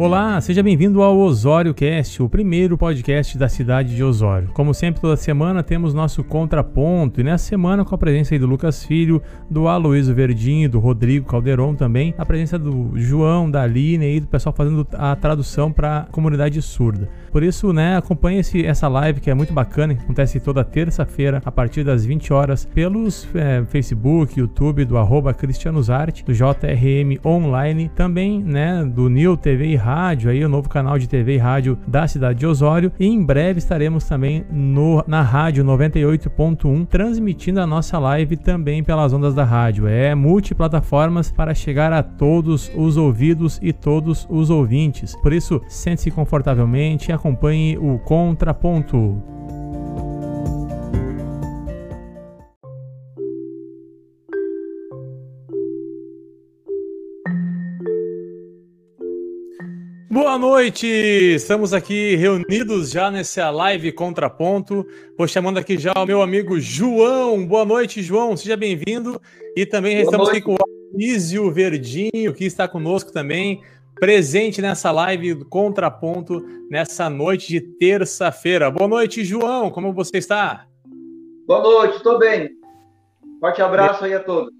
Olá, seja bem-vindo ao Osório Cast, o primeiro podcast da cidade de Osório. Como sempre, toda semana temos nosso contraponto, e nessa semana com a presença do Lucas Filho, do Aloysio Verdinho, do Rodrigo Calderon também, a presença do João, da Aline e do pessoal fazendo a tradução para a comunidade surda. Por isso, né, acompanhe esse, essa live que é muito bacana, que acontece toda terça-feira a partir das 20 horas pelos é, Facebook, YouTube do arroba Cristianosarte, do JRM Online, também né, do New TV e aí o novo canal de TV e rádio da cidade de Osório. E em breve estaremos também no, na rádio 98.1 transmitindo a nossa live também pelas ondas da rádio. É multiplataformas para chegar a todos os ouvidos e todos os ouvintes. Por isso, sente-se confortavelmente e acompanhe o Contraponto. Boa noite! Estamos aqui reunidos já nessa live Contraponto. Vou chamando aqui já o meu amigo João. Boa noite, João. Seja bem-vindo. E também Boa estamos noite. aqui com o Anísio Verdinho, que está conosco também, presente nessa live do Contraponto, nessa noite de terça-feira. Boa noite, João. Como você está? Boa noite, estou bem. Forte abraço aí a todos.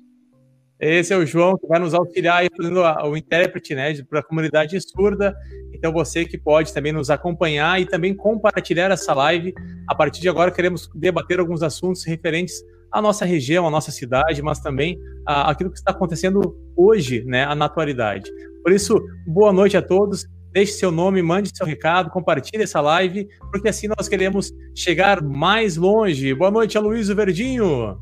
Esse é o João que vai nos auxiliar aí fazendo o intérprete né, para a comunidade surda. Então você que pode também nos acompanhar e também compartilhar essa live. A partir de agora queremos debater alguns assuntos referentes à nossa região, à nossa cidade, mas também aquilo que está acontecendo hoje, né, na atualidade. Por isso, boa noite a todos. Deixe seu nome, mande seu recado, compartilhe essa live, porque assim nós queremos chegar mais longe. Boa noite, Aloysio Verdinho.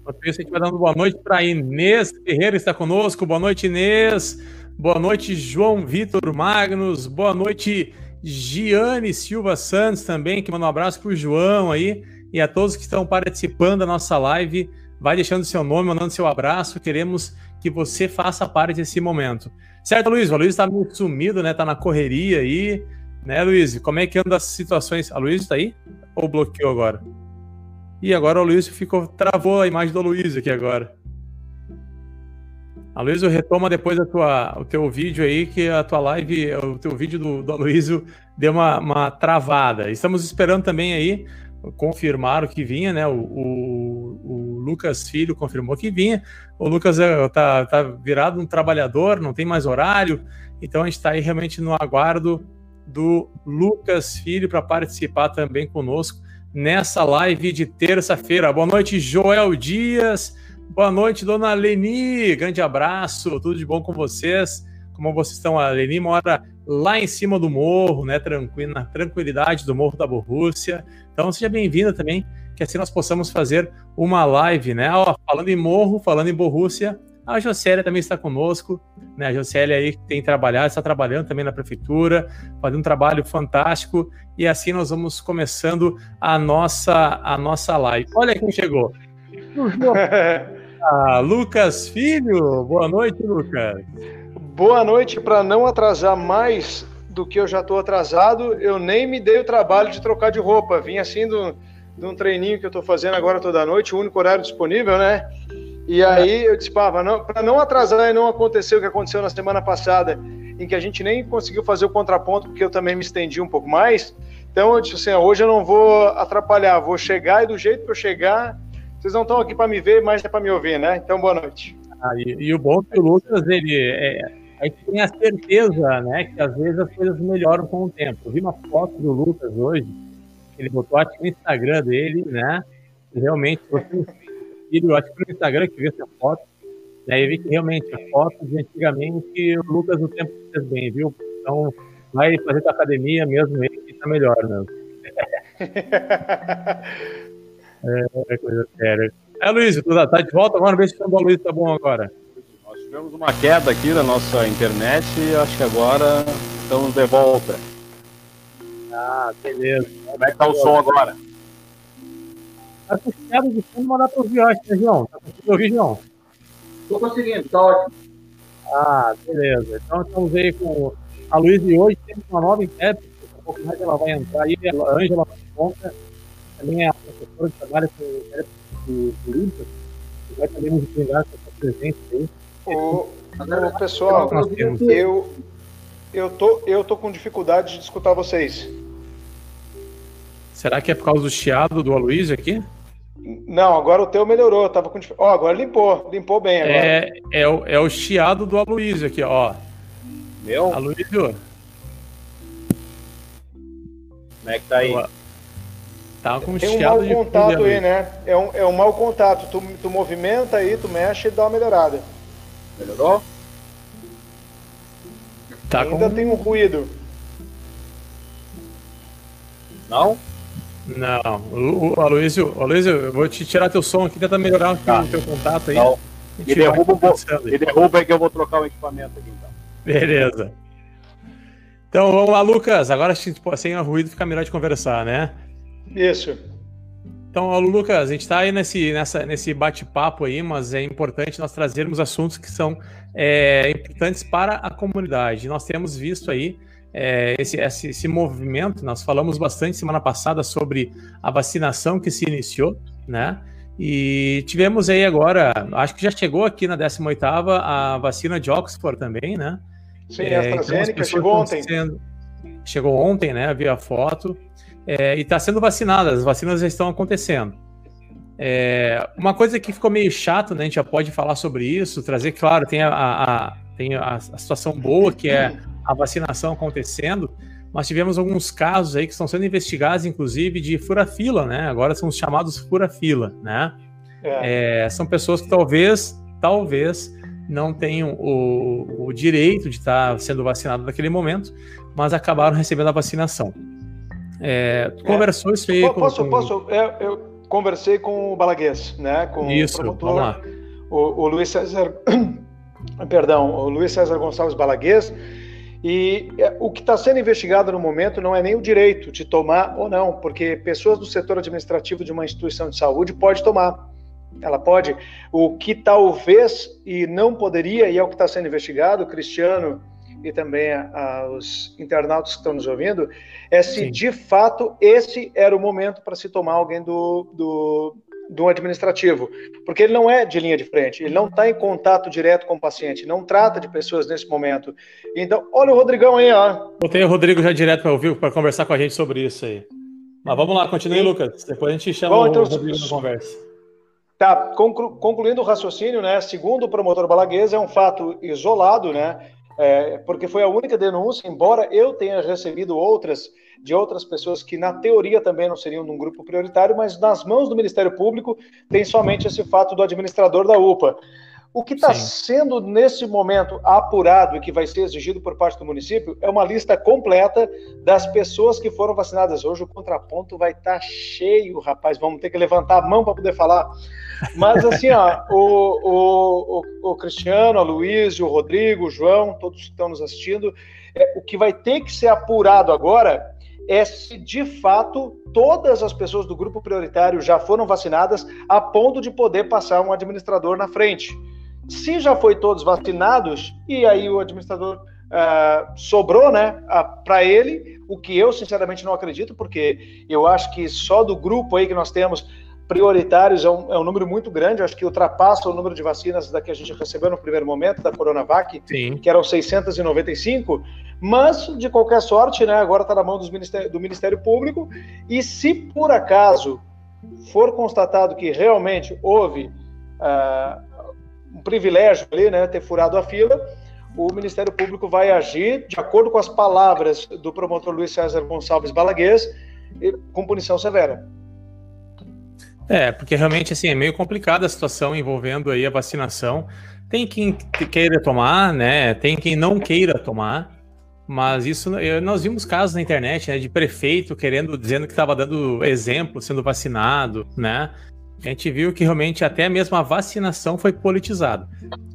Enquanto isso, a gente vai dando boa noite para Inês Ferreira, está conosco. Boa noite, Inês. Boa noite, João Vitor Magnus. Boa noite, Giane Silva Santos também, que manda um abraço para o João aí e a todos que estão participando da nossa live. Vai deixando seu nome, mandando seu abraço. Queremos que você faça parte desse momento. Certo, Luiz? O Luiz está meio sumido, né? Tá na correria aí. Né, Luiz? Como é que anda as situações? A Luiz está aí? Ou bloqueou agora? E agora o Luiz ficou, travou a imagem do Luiz aqui agora. A Luiz retoma depois a tua, o teu vídeo aí, que a tua live, o teu vídeo do, do deu uma, uma travada. Estamos esperando também aí confirmar o que vinha, né? O, o, o, Lucas Filho confirmou que vinha. O Lucas é, tá, tá virado um trabalhador, não tem mais horário, então a gente está aí realmente no aguardo do Lucas Filho para participar também conosco nessa live de terça-feira. Boa noite, Joel Dias. Boa noite, dona Leni. Grande abraço, tudo de bom com vocês? Como vocês estão? A Leni mora lá em cima do morro, né? Tranquilo, na tranquilidade do Morro da Borrússia. Então seja bem-vinda também, que assim nós possamos fazer uma live, né? Ó, falando em morro, falando em Borrússia, a Jocélia também está conosco, né? A Jocélia aí tem trabalhado, está trabalhando também na prefeitura, fazendo um trabalho fantástico. E assim nós vamos começando a nossa, a nossa live. Olha quem chegou. ah, Lucas Filho, boa noite, Lucas. Boa noite, para não atrasar mais do que eu já estou atrasado, eu nem me dei o trabalho de trocar de roupa. Vim assim do, de um treininho que eu estou fazendo agora toda noite, o único horário disponível, né? E aí eu disse, para não, atrasar e não acontecer o que aconteceu na semana passada, em que a gente nem conseguiu fazer o contraponto, porque eu também me estendi um pouco mais. Então eu disse assim, hoje eu não vou atrapalhar, vou chegar e do jeito que eu chegar, vocês não estão aqui para me ver, mas é para me ouvir, né? Então boa noite. Ah, e, e, o bom é que o Lucas, ele, é, a gente tem a certeza, né, que às vezes as coisas melhoram com o tempo. Eu vi uma foto do Lucas hoje, ele botou aqui no Instagram dele, né, realmente, você filho, acho que no Instagram que vi essa foto, e aí vi que realmente a foto de antigamente o Lucas o tempo fez bem, viu? Então vai fazer tua academia mesmo ele que tá melhor mesmo. é, é coisa séria. É, Luiz, tu tá, de volta agora? Vê se o Luiz tá bom agora. Nós tivemos uma queda aqui na nossa internet e acho que agora estamos de volta. Ah, beleza. Como é que tá o som agora? As quedas de fundo mandar para ouvir, acho, né, João? Tá conseguindo ouvir, João? Tô conseguindo, tá ótimo. Ah, beleza. Então estamos aí com a Luiz e hoje temos uma nova intérprete, um pouco mais ela vai entrar aí, a Ângela Ponta, também é a professora que trabalha com intérprete do Lucas, que vai também nos brindar com a sua presença aí. Ô, pessoal, eu, Eu tô, eu tô com dificuldade de escutar vocês. Será que é por causa do chiado do Aloysio aqui? Não, agora o teu melhorou. Eu tava com Ó, oh, agora limpou. Limpou bem agora. É, é, o, é o chiado do Aloysio aqui, ó. Meu? Aloysio. Como é que tá aí? Tá com Tem um mau contato aí, né? É um, é um mau contato. Tu, tu movimenta aí, tu mexe e dá uma melhorada. Melhorou? Tá Ainda com... tem um ruído. Não? Não. O, o Aloysio, Aloysio, eu vou te tirar teu som aqui, tenta melhorar tá. o teu contato aí. Não. E derruba, e derruba que eu vou trocar o equipamento aqui então. Beleza. Então vamos lá, Lucas. Agora sem ruído fica melhor de conversar, né? Isso. Então, Lucas, a gente está aí nesse, nessa, nesse bate-papo aí, mas é importante nós trazermos assuntos que são é, importantes para a comunidade. Nós temos visto aí é, esse, esse, esse, movimento, nós falamos bastante semana passada sobre a vacinação que se iniciou, né? E tivemos aí agora, acho que já chegou aqui na 18ª a vacina de Oxford também, né? Sim, é, a AstraZeneca então chegou ontem. Sendo, chegou ontem, né? Vi a foto. É, e está sendo vacinada, as vacinas já estão acontecendo. É, uma coisa que ficou meio chato, né? A gente já pode falar sobre isso, trazer, claro, tem a, a, tem a, a situação boa, que é a vacinação acontecendo, mas tivemos alguns casos aí que estão sendo investigados, inclusive, de fura-fila, né? Agora são os chamados fura-fila, né? É. É, são pessoas que talvez, talvez, não tenham o, o direito de estar sendo vacinado naquele momento, mas acabaram recebendo a vacinação. É, tu conversou isso aí posso, com... Posso, eu, eu conversei com o Balaguês, né? Com isso, o promotor, vamos lá. O, o Luiz César, perdão, o Luiz César Gonçalves Balaguês, e é, o que está sendo investigado no momento não é nem o direito de tomar ou não, porque pessoas do setor administrativo de uma instituição de saúde pode tomar. Ela pode. O que talvez e não poderia, e é o que está sendo investigado, Cristiano e também a, a, os internautas que estão nos ouvindo, é se Sim. de fato esse era o momento para se tomar alguém do, do, do administrativo, porque ele não é de linha de frente, ele não está em contato direto com o paciente, não trata de pessoas nesse momento. Então, olha o Rodrigão aí, ó. Botei o Rodrigo já direto para ouvir, para conversar com a gente sobre isso aí. Mas vamos lá, continue, Lucas. Depois a gente chama Bom, então, o Rodrigo na conversa. Tá, conclu, concluindo o raciocínio, né? Segundo o promotor Balaguês, é um fato isolado, né? É, porque foi a única denúncia, embora eu tenha recebido outras de outras pessoas que, na teoria, também não seriam num grupo prioritário, mas nas mãos do Ministério Público tem somente esse fato do administrador da UPA. O que está sendo, nesse momento, apurado e que vai ser exigido por parte do município é uma lista completa das pessoas que foram vacinadas. Hoje o contraponto vai estar tá cheio, rapaz. Vamos ter que levantar a mão para poder falar. Mas, assim, ó, o, o, o, Cristiano, a Luiz, o Rodrigo, o João, todos que estão nos assistindo, é, o que vai ter que ser apurado agora é se de fato todas as pessoas do grupo prioritário já foram vacinadas a ponto de poder passar um administrador na frente. Se já foi todos vacinados e aí o administrador uh, sobrou, né, para ele, o que eu sinceramente não acredito, porque eu acho que só do grupo aí que nós temos prioritários é um, é um número muito grande, acho que ultrapassa o número de vacinas da que a gente recebeu no primeiro momento, da Coronavac, Sim. que eram 695, mas, de qualquer sorte, né, agora está na mão Ministério, do Ministério Público, e se por acaso for constatado que realmente houve uh, um privilégio ali, né, ter furado a fila, o Ministério Público vai agir de acordo com as palavras do promotor Luiz César Gonçalves Balaguês, com punição severa. É, porque realmente assim é meio complicada a situação envolvendo aí a vacinação. Tem quem queira tomar, né? Tem quem não queira tomar. Mas isso nós vimos casos na internet, né, de prefeito querendo dizendo que estava dando exemplo, sendo vacinado, né? A gente viu que realmente até mesmo a vacinação foi politizada.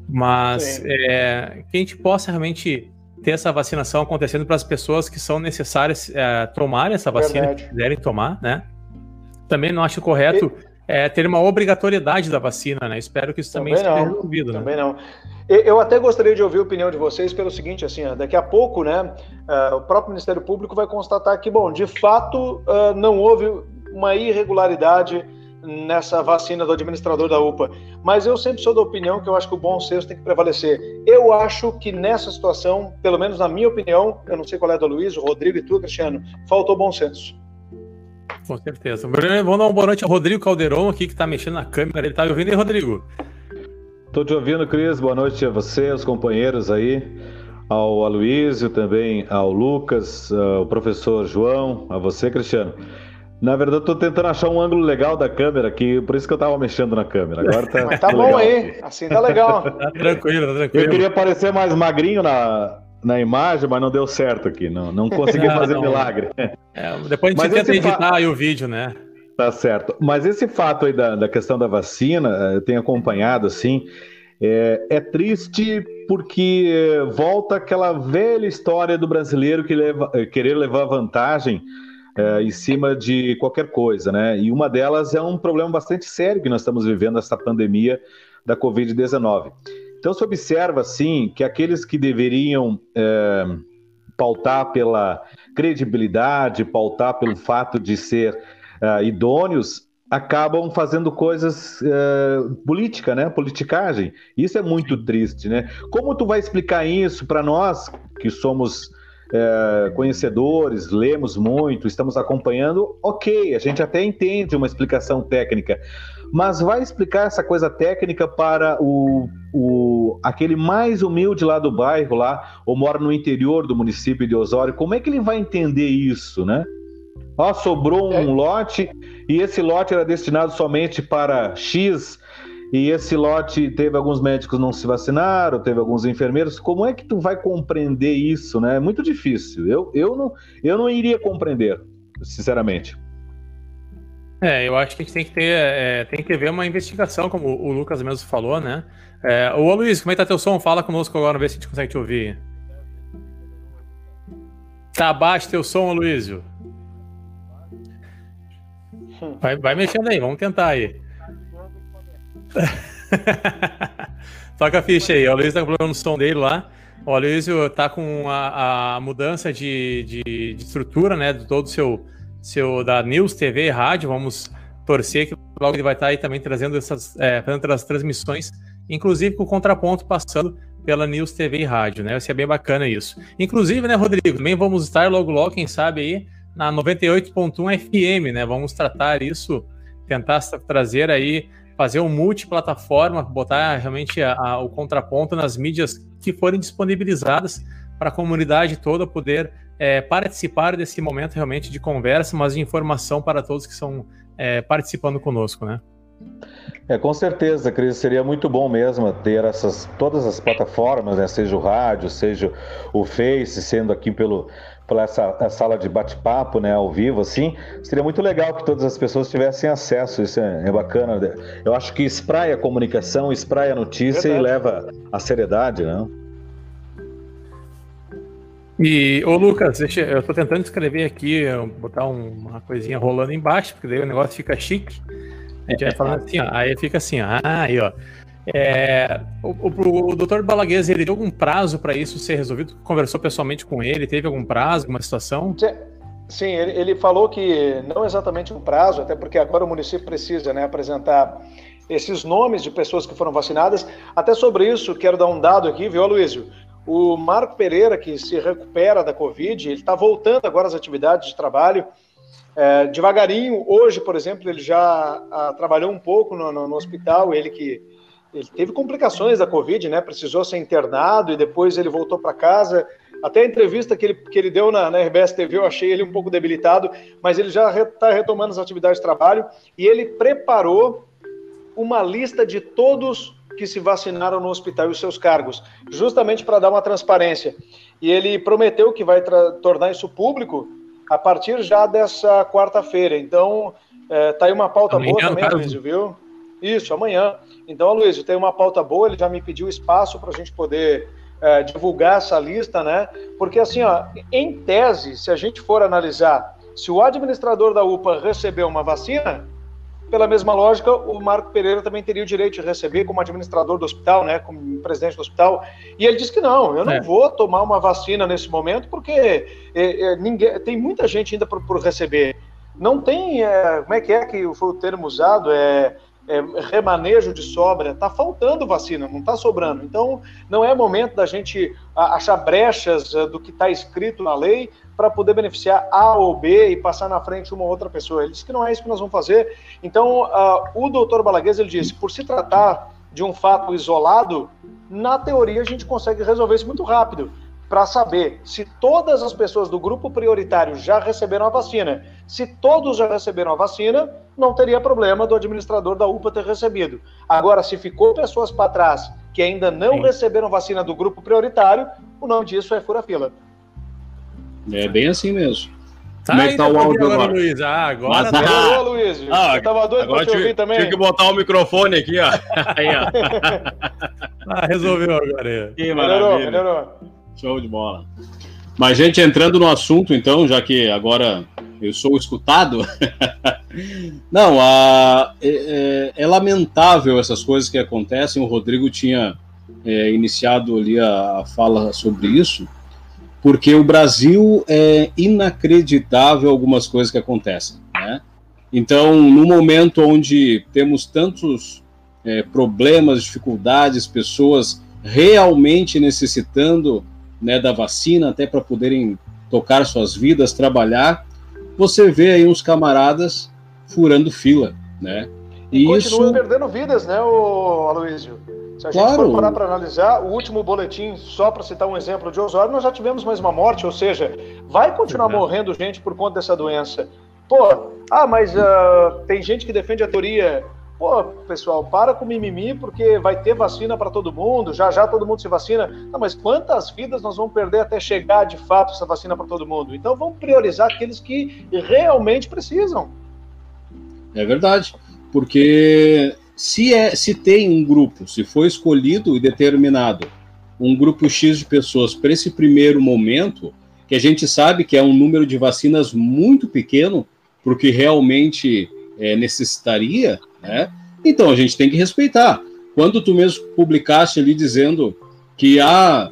Mas é, que a gente possa realmente ter essa vacinação acontecendo para as pessoas que são necessárias é, tomarem essa vacina, Verdade. que quiserem tomar, né? Também não acho correto é, ter uma obrigatoriedade da vacina, né? Espero que isso também, também seja resolvido. Né? Também né? não. Eu até gostaria de ouvir a opinião de vocês pelo seguinte, assim, daqui a pouco, né, uh, o próprio Ministério Público vai constatar que, bom, de fato, uh, não houve uma irregularidade nessa vacina do administrador da UPA. Mas eu sempre sou da opinião que eu acho que o bom senso tem que prevalecer. Eu acho que nessa situação, pelo menos na minha opinião, eu não sei qual é do Luiz, o Rodrigo e tu, Cristiano, faltou bom senso. Com certeza. Vamos dar uma boa noite ao Rodrigo Calderon aqui, que está mexendo na câmera. Ele está me ouvindo aí, Rodrigo? Estou te ouvindo, Cris. Boa noite a você, aos companheiros aí, ao Aloysio, também ao Lucas, ao professor João, a você, Cristiano. Na verdade, eu tô tentando achar um ângulo legal da câmera aqui, por isso que eu tava mexendo na câmera. Agora tá. Mas tá bom aí, assim tá legal. tá tranquilo, tá tranquilo. Eu queria parecer mais magrinho na, na imagem, mas não deu certo aqui. Não, não consegui fazer não. milagre. É, depois a gente mas tenta editar fa... aí o vídeo, né? Tá certo. Mas esse fato aí da, da questão da vacina, eu tenho acompanhado assim. É, é, triste porque volta aquela velha história do brasileiro que leva, querer levar vantagem é, em cima de qualquer coisa, né? E uma delas é um problema bastante sério que nós estamos vivendo essa pandemia da Covid-19. Então se observa assim que aqueles que deveriam é, pautar pela credibilidade, pautar pelo fato de ser é, idôneos, acabam fazendo coisas uh, política, né? Politicagem. Isso é muito triste, né? Como tu vai explicar isso para nós que somos é, conhecedores, lemos muito, estamos acompanhando, ok, a gente até entende uma explicação técnica, mas vai explicar essa coisa técnica para o, o aquele mais humilde lá do bairro, lá, ou mora no interior do município de Osório, como é que ele vai entender isso, né? Ó, sobrou um é. lote e esse lote era destinado somente para X e esse lote teve alguns médicos não se vacinaram, teve alguns enfermeiros. Como é que tu vai compreender isso, né? É muito difícil. Eu, eu, não, eu não iria compreender, sinceramente. É, eu acho que a gente tem que ter, é, tem que ver uma investigação, como o Lucas mesmo falou, né? É, ô Luiz, como é que tá teu som? Fala conosco agora, ver se a gente consegue te ouvir. Tá baixo teu som, Luísio. Vai, vai mexendo aí, vamos tentar aí. Toca a ficha aí. O Luiz tá com problema no som dele lá. O Aloysio tá com a, a mudança de, de, de, estrutura, né? De todo seu, seu da News TV e rádio. Vamos torcer que logo ele vai estar tá aí também trazendo essas, é, fazendo as transmissões, inclusive com o contraponto passando pela News TV e rádio, né? Vai ser bem bacana isso. Inclusive, né, Rodrigo, também vamos estar logo logo, quem sabe aí, na 98.1 FM, né? Vamos tratar isso, tentar trazer aí fazer um multiplataforma, botar realmente a, a, o contraponto nas mídias que forem disponibilizadas para a comunidade toda poder é, participar desse momento realmente de conversa, mas de informação para todos que estão é, participando conosco, né? É, com certeza, Cris, seria muito bom mesmo ter essas todas as plataformas, né, seja o rádio, seja o Face, sendo aqui pelo pela essa sala de bate-papo, né, ao vivo, assim, seria muito legal que todas as pessoas tivessem acesso. Isso é, é bacana. Eu acho que espraia a comunicação, espraia a notícia Verdade. e leva a seriedade, né? E, ô Lucas, deixa, eu tô tentando escrever aqui, botar um, uma coisinha rolando embaixo, porque daí o negócio fica chique. A gente vai falando assim, ó, aí fica assim, ó, ah, aí, ó. É, o, o, o doutor Balaguese, ele deu algum prazo para isso ser resolvido? Conversou pessoalmente com ele? Teve algum prazo, alguma situação? Sim, ele, ele, falou que não exatamente um prazo, até porque agora o município precisa né, apresentar esses nomes de pessoas que foram vacinadas. Até sobre isso, quero dar um dado aqui, viu, Luísio? O Marco Pereira, que se recupera da Covid, ele está voltando agora às atividades de trabalho. É, devagarinho, hoje, por exemplo, ele já a, ah, trabalhou um pouco no, no, no hospital, ele que ele teve complicações da Covid, né? Precisou ser internado e depois ele voltou para casa. Até a entrevista que ele, que ele deu na, na RBS TV, eu achei ele um pouco debilitado, mas ele já está retomando as atividades de trabalho e ele preparou uma lista de todos que se vacinaram no hospital e os seus cargos, justamente para dar uma transparência. E ele prometeu que vai tornar isso público a partir já dessa quarta-feira. Então, é, tá aí uma pauta boa também, Luiz, viu? Isso, amanhã. Então, Luiz, tem uma pauta boa, ele já me pediu espaço para a gente poder é, divulgar essa lista, né? Porque, assim, ó, em tese, se a gente for analisar, se o administrador da UPA recebeu uma vacina, pela mesma lógica, o Marco Pereira também teria o direito de receber como administrador do hospital, né, como presidente do hospital. E ele disse que não, eu não é. vou tomar uma vacina nesse momento porque é, é, ninguém, tem muita gente ainda por, por receber. não tem, é, como é que é que foi o termo usado? É, é, remanejo de sobra, está faltando vacina, não está sobrando. Então, não é momento da gente achar brechas é, do que está escrito na lei para poder beneficiar A ou B e passar na frente uma outra pessoa. Ele disse que não é isso que nós vamos fazer. Então, uh, o doutor Balaguês, ele disse, por se tratar de um fato isolado, na teoria a gente consegue resolver isso muito rápido para saber se todas as pessoas do grupo prioritário já receberam a vacina. Se todos já receberam a vacina, não teria problema do administrador da UPA ter recebido. Agora, se ficou pessoas para trás que ainda não Sim. receberam vacina do grupo prioritário, o nome disso é fura-fila. É bem assim mesmo. Tá Como é que tá o áudio agora, agora? Luiz? Ah, agora Mas, tá. Melhorou, Luiz. Ah, eu tava doido pra te tive, ouvir também. Tive que botar o microfone aqui, ó. Aí, ó. ah, resolveu agora. Que melhorou, melhorou. Show de bola. Mas, gente, entrando no assunto, então, já que agora eu sou escutado. Não, a, é, é, é, lamentável essas coisas que acontecem. O Rodrigo tinha é, iniciado ali a, a fala sobre isso porque o Brasil é inacreditável algumas coisas que acontecem, né? Então, no momento onde temos tantos é, problemas, dificuldades, pessoas realmente necessitando né, da vacina até para poderem tocar suas vidas, trabalhar, você vê aí uns camaradas furando fila, né? E, e isso... perdendo vidas, né, o Aloysio? Se a gente claro. for parar para analisar, o último boletim, só para citar um exemplo de Osório, nós já tivemos mais uma morte, ou seja, vai continuar morrendo gente por conta dessa doença. Pô, ah, mas uh, tem gente que defende a teoria. Pô, pessoal, para com mimimi, porque vai ter vacina para todo mundo, já já todo mundo se vacina. Não, mas quantas vidas nós vamos perder até chegar de fato essa vacina para todo mundo? Então vamos priorizar aqueles que realmente precisam. É verdade, porque se, é, se tem um grupo, se foi escolhido e determinado um grupo X de pessoas para esse primeiro momento, que a gente sabe que é um número de vacinas muito pequeno, porque realmente é, necessitaria, né? Então a gente tem que respeitar. Quando tu mesmo publicaste ali dizendo que há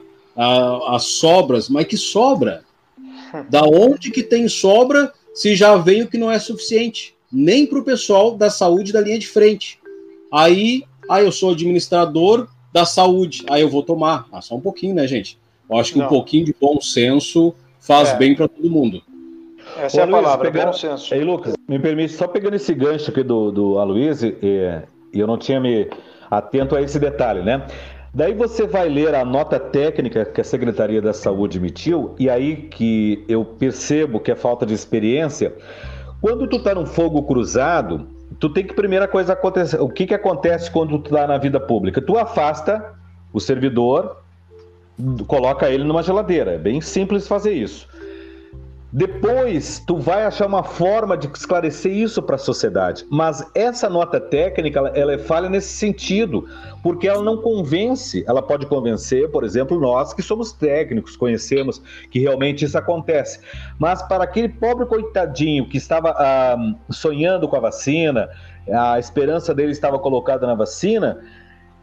as sobras, mas que sobra? Da onde que tem sobra se já veio que não é suficiente? Nem para o pessoal da saúde da linha de frente. Aí, aí ah, eu sou administrador da saúde, aí eu vou tomar. Ah, só um pouquinho, né, gente? Eu acho que Não. um pouquinho de bom senso faz é. bem para todo mundo. Essa Ô, é a Luiz, palavra, pegando... bom senso. Aí, Lucas, me permite, só pegando esse gancho aqui do, do Aloysio, e eu não tinha me atento a esse detalhe, né? Daí você vai ler a nota técnica que a Secretaria da Saúde emitiu, e aí que eu percebo que é falta de experiência. Quando tu tá num fogo cruzado, tu tem que primeira coisa acontecer. O que, que acontece quando tu tá na vida pública? Tu afasta o servidor, coloca ele numa geladeira. É bem simples fazer isso. Depois, tu vai achar uma forma de esclarecer isso para a sociedade. Mas essa nota técnica, ela, ela é falha nesse sentido, porque ela não convence. Ela pode convencer, por exemplo, nós que somos técnicos, conhecemos que realmente isso acontece. Mas para aquele pobre coitadinho que estava ah, sonhando com a vacina, a esperança dele estava colocada na vacina,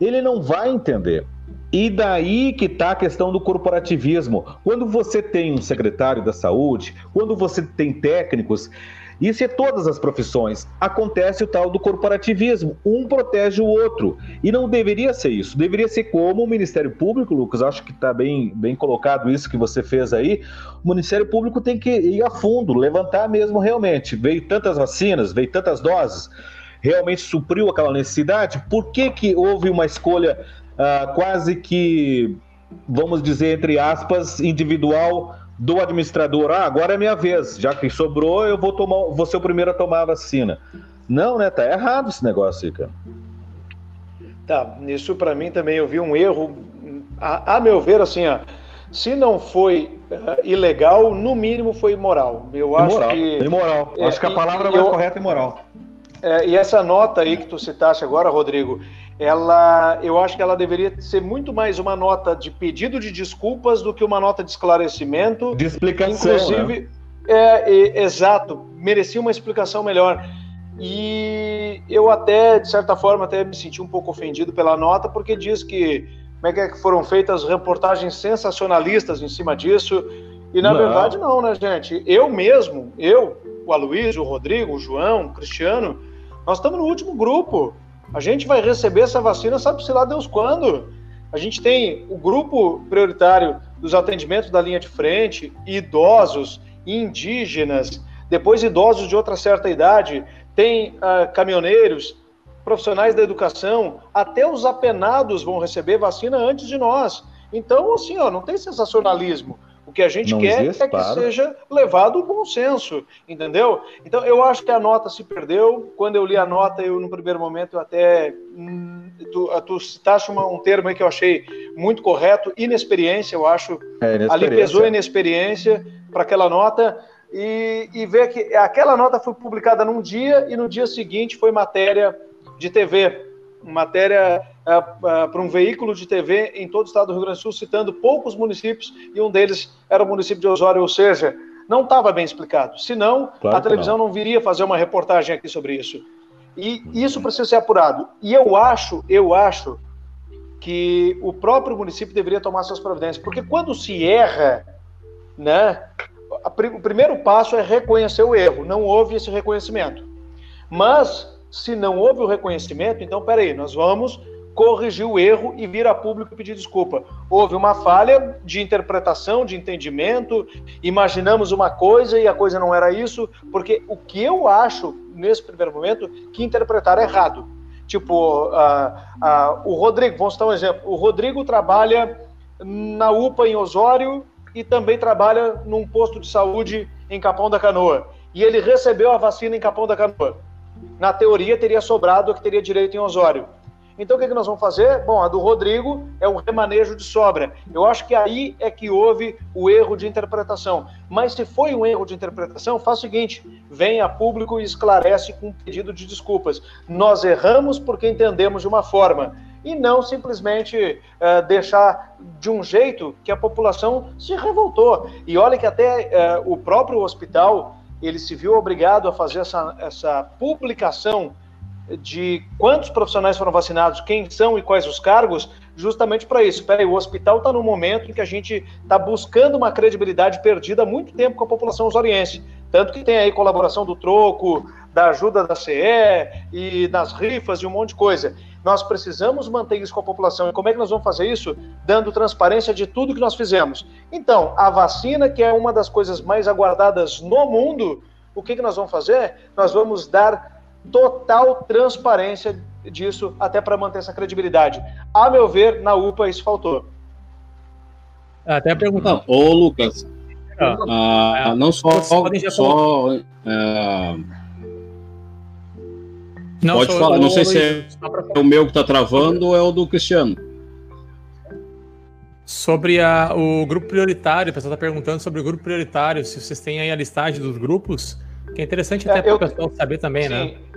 ele não vai entender. E daí que está a questão do corporativismo. Quando você tem um secretário da saúde, quando você tem técnicos, isso é todas as profissões. Acontece o tal do corporativismo. Um protege o outro. E não deveria ser isso. Deveria ser como o Ministério Público, Lucas. Acho que está bem, bem colocado isso que você fez aí. O Ministério Público tem que ir a fundo, levantar mesmo realmente. Veio tantas vacinas, veio tantas doses. Realmente supriu aquela necessidade? Por que, que houve uma escolha uh, quase que, vamos dizer, entre aspas, individual do administrador. Ah, agora é minha vez, já que sobrou, eu vou tomar, vou ser o primeiro a tomar a vacina. Não, né? Tá errado esse negócio aí, cara. Tá, isso para mim também eu vi um erro, a, a meu ver, assim, ó, se não foi uh, ilegal, no mínimo foi imoral. Eu imoral, acho que. Imoral. É, acho que a palavra mais eu, correta é imoral. É, e essa nota aí que tu citaste agora, Rodrigo, ela, eu acho que ela deveria ser muito mais uma nota de pedido de desculpas do que uma nota de esclarecimento. De explicação. Inclusive, né? é, é, exato, merecia uma explicação melhor. E eu até, de certa forma, até me senti um pouco ofendido pela nota, porque diz que, como é que, é que foram feitas reportagens sensacionalistas em cima disso. E na não. verdade não, né, gente? Eu mesmo, eu o Aloysio, o Rodrigo, o João, o Cristiano, nós estamos no último grupo. A gente vai receber essa vacina, sabe-se lá Deus quando. A gente tem o grupo prioritário dos atendimentos da linha de frente, idosos, indígenas, depois idosos de outra certa idade, tem uh, caminhoneiros, profissionais da educação, até os apenados vão receber vacina antes de nós. Então, assim, ó, não tem sensacionalismo. O que a gente não quer existe, é que seja levado o bom senso, entendeu? Então, eu acho que a nota se perdeu. Quando eu li a nota, eu, no primeiro momento, eu até. Hum, tu, tu citaste uma, um termo aí que eu achei muito correto, inexperiência, eu acho. É, inexperiência. Ali pesou a inexperiência para aquela nota. E, e ver que aquela nota foi publicada num dia e no dia seguinte foi matéria de TV matéria para um veículo de TV em todo o estado do Rio Grande do Sul, citando poucos municípios, e um deles era o município de Osório, ou seja, não estava bem explicado. Senão, claro a televisão não. não viria fazer uma reportagem aqui sobre isso. E isso precisa ser apurado. E eu acho, eu acho que o próprio município deveria tomar suas providências, porque quando se erra, né, o primeiro passo é reconhecer o erro. Não houve esse reconhecimento. Mas se não houve o reconhecimento, então peraí, nós vamos corrigir o erro e vir a público pedir desculpa. Houve uma falha de interpretação, de entendimento, imaginamos uma coisa e a coisa não era isso, porque o que eu acho, nesse primeiro momento, que interpretaram errado. Tipo, uh, uh, o Rodrigo, vamos dar um exemplo. O Rodrigo trabalha na UPA em Osório e também trabalha num posto de saúde em Capão da Canoa. E ele recebeu a vacina em Capão da Canoa na teoria teria sobrado que teria direito em Osório. Então o que, que nós vamos fazer? Bom, a do Rodrigo é um remanejo de sobra. Eu acho que aí é que houve o erro de interpretação. Mas se foi um erro de interpretação, faz o seguinte: vem a público e esclarece com um pedido de desculpas. Nós erramos porque entendemos de uma forma e não simplesmente uh, deixar de um jeito que a população se revoltou. E olha que até uh, o próprio hospital ele se viu obrigado a fazer essa, essa publicação de quantos profissionais foram vacinados, quem são e quais os cargos, justamente para isso. Peraí, o hospital está no momento em que a gente está buscando uma credibilidade perdida há muito tempo com a população osoriense. Tanto que tem aí colaboração do troco, da ajuda da CE e das rifas e um monte de coisa. Nós precisamos manter isso com a população. E como é que nós vamos fazer isso? Dando transparência de tudo que nós fizemos. Então, a vacina, que é uma das coisas mais aguardadas no mundo, o que, que nós vamos fazer? Nós vamos dar total transparência disso, até para manter essa credibilidade. A meu ver, na UPA isso faltou. Até perguntar. Ô, Lucas, ah, ah, não só. só é, não, Pode falar, não sei se é o meu que está travando ou é o do Cristiano. Sobre a, o grupo prioritário, o pessoal está perguntando sobre o grupo prioritário, se vocês têm aí a listagem dos grupos, que é interessante até é, para o pessoal saber também, né? sim. né?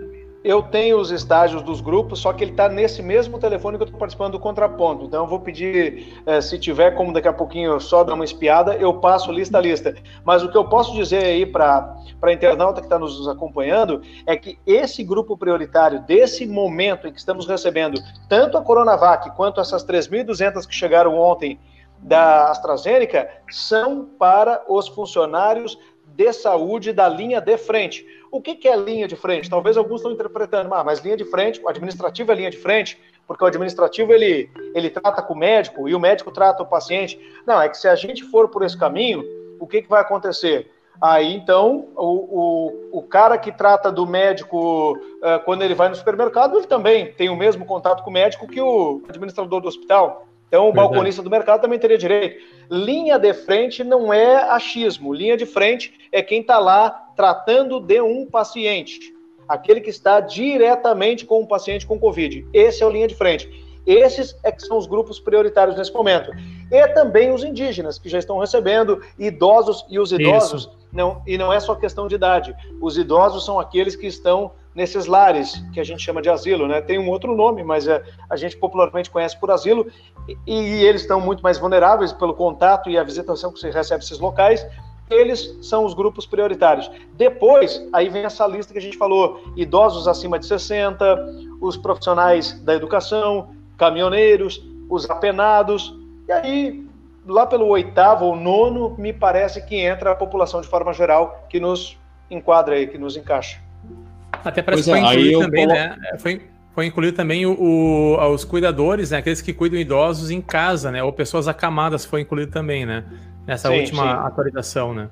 Eu tenho os estágios dos grupos, só que ele está nesse mesmo telefone que eu estou participando do contraponto. Então eu vou pedir, eh, se tiver como daqui a pouquinho só dar uma espiada, eu passo lista a lista. Mas o que eu posso dizer aí para a internauta que está nos acompanhando é que esse grupo prioritário, desse momento em que estamos recebendo tanto a Coronavac quanto essas 3.200 que chegaram ontem da AstraZeneca, são para os funcionários de saúde da linha de frente. O que, que é linha de frente? Talvez alguns estão interpretando, ah, mas linha de frente, o administrativo é linha de frente, porque o administrativo ele, ele trata com o médico e o médico trata o paciente. Não, é que se a gente for por esse caminho, o que, que vai acontecer? Aí então o, o, o cara que trata do médico uh, quando ele vai no supermercado, ele também tem o mesmo contato com o médico que o administrador do hospital. Então, o Verdade. balconista do mercado também teria direito. Linha de frente não é achismo. Linha de frente é quem está lá tratando de um paciente. Aquele que está diretamente com o um paciente com Covid. Esse é o linha de frente. Esses é que são os grupos prioritários nesse momento. E também os indígenas, que já estão recebendo, idosos e os idosos, não, e não é só questão de idade. Os idosos são aqueles que estão nesses lares, que a gente chama de asilo, né? Tem um outro nome, mas é, a gente popularmente conhece por asilo, e, e eles estão muito mais vulneráveis pelo contato e a visitação que você recebe esses locais, eles são os grupos prioritários. Depois, aí vem essa lista que a gente falou: idosos acima de 60, os profissionais da educação, caminhoneiros, os apenados, e aí, lá pelo oitavo ou nono, me parece que entra a população de forma geral que nos enquadra aí, que nos encaixa. Até parece pois que foi é, incluído também, colo... né? É, foi, foi incluído também o, o, os cuidadores, né? Aqueles que cuidam idosos em casa, né? Ou pessoas acamadas foi incluído também, né? Nessa sim, última sim. atualização, né?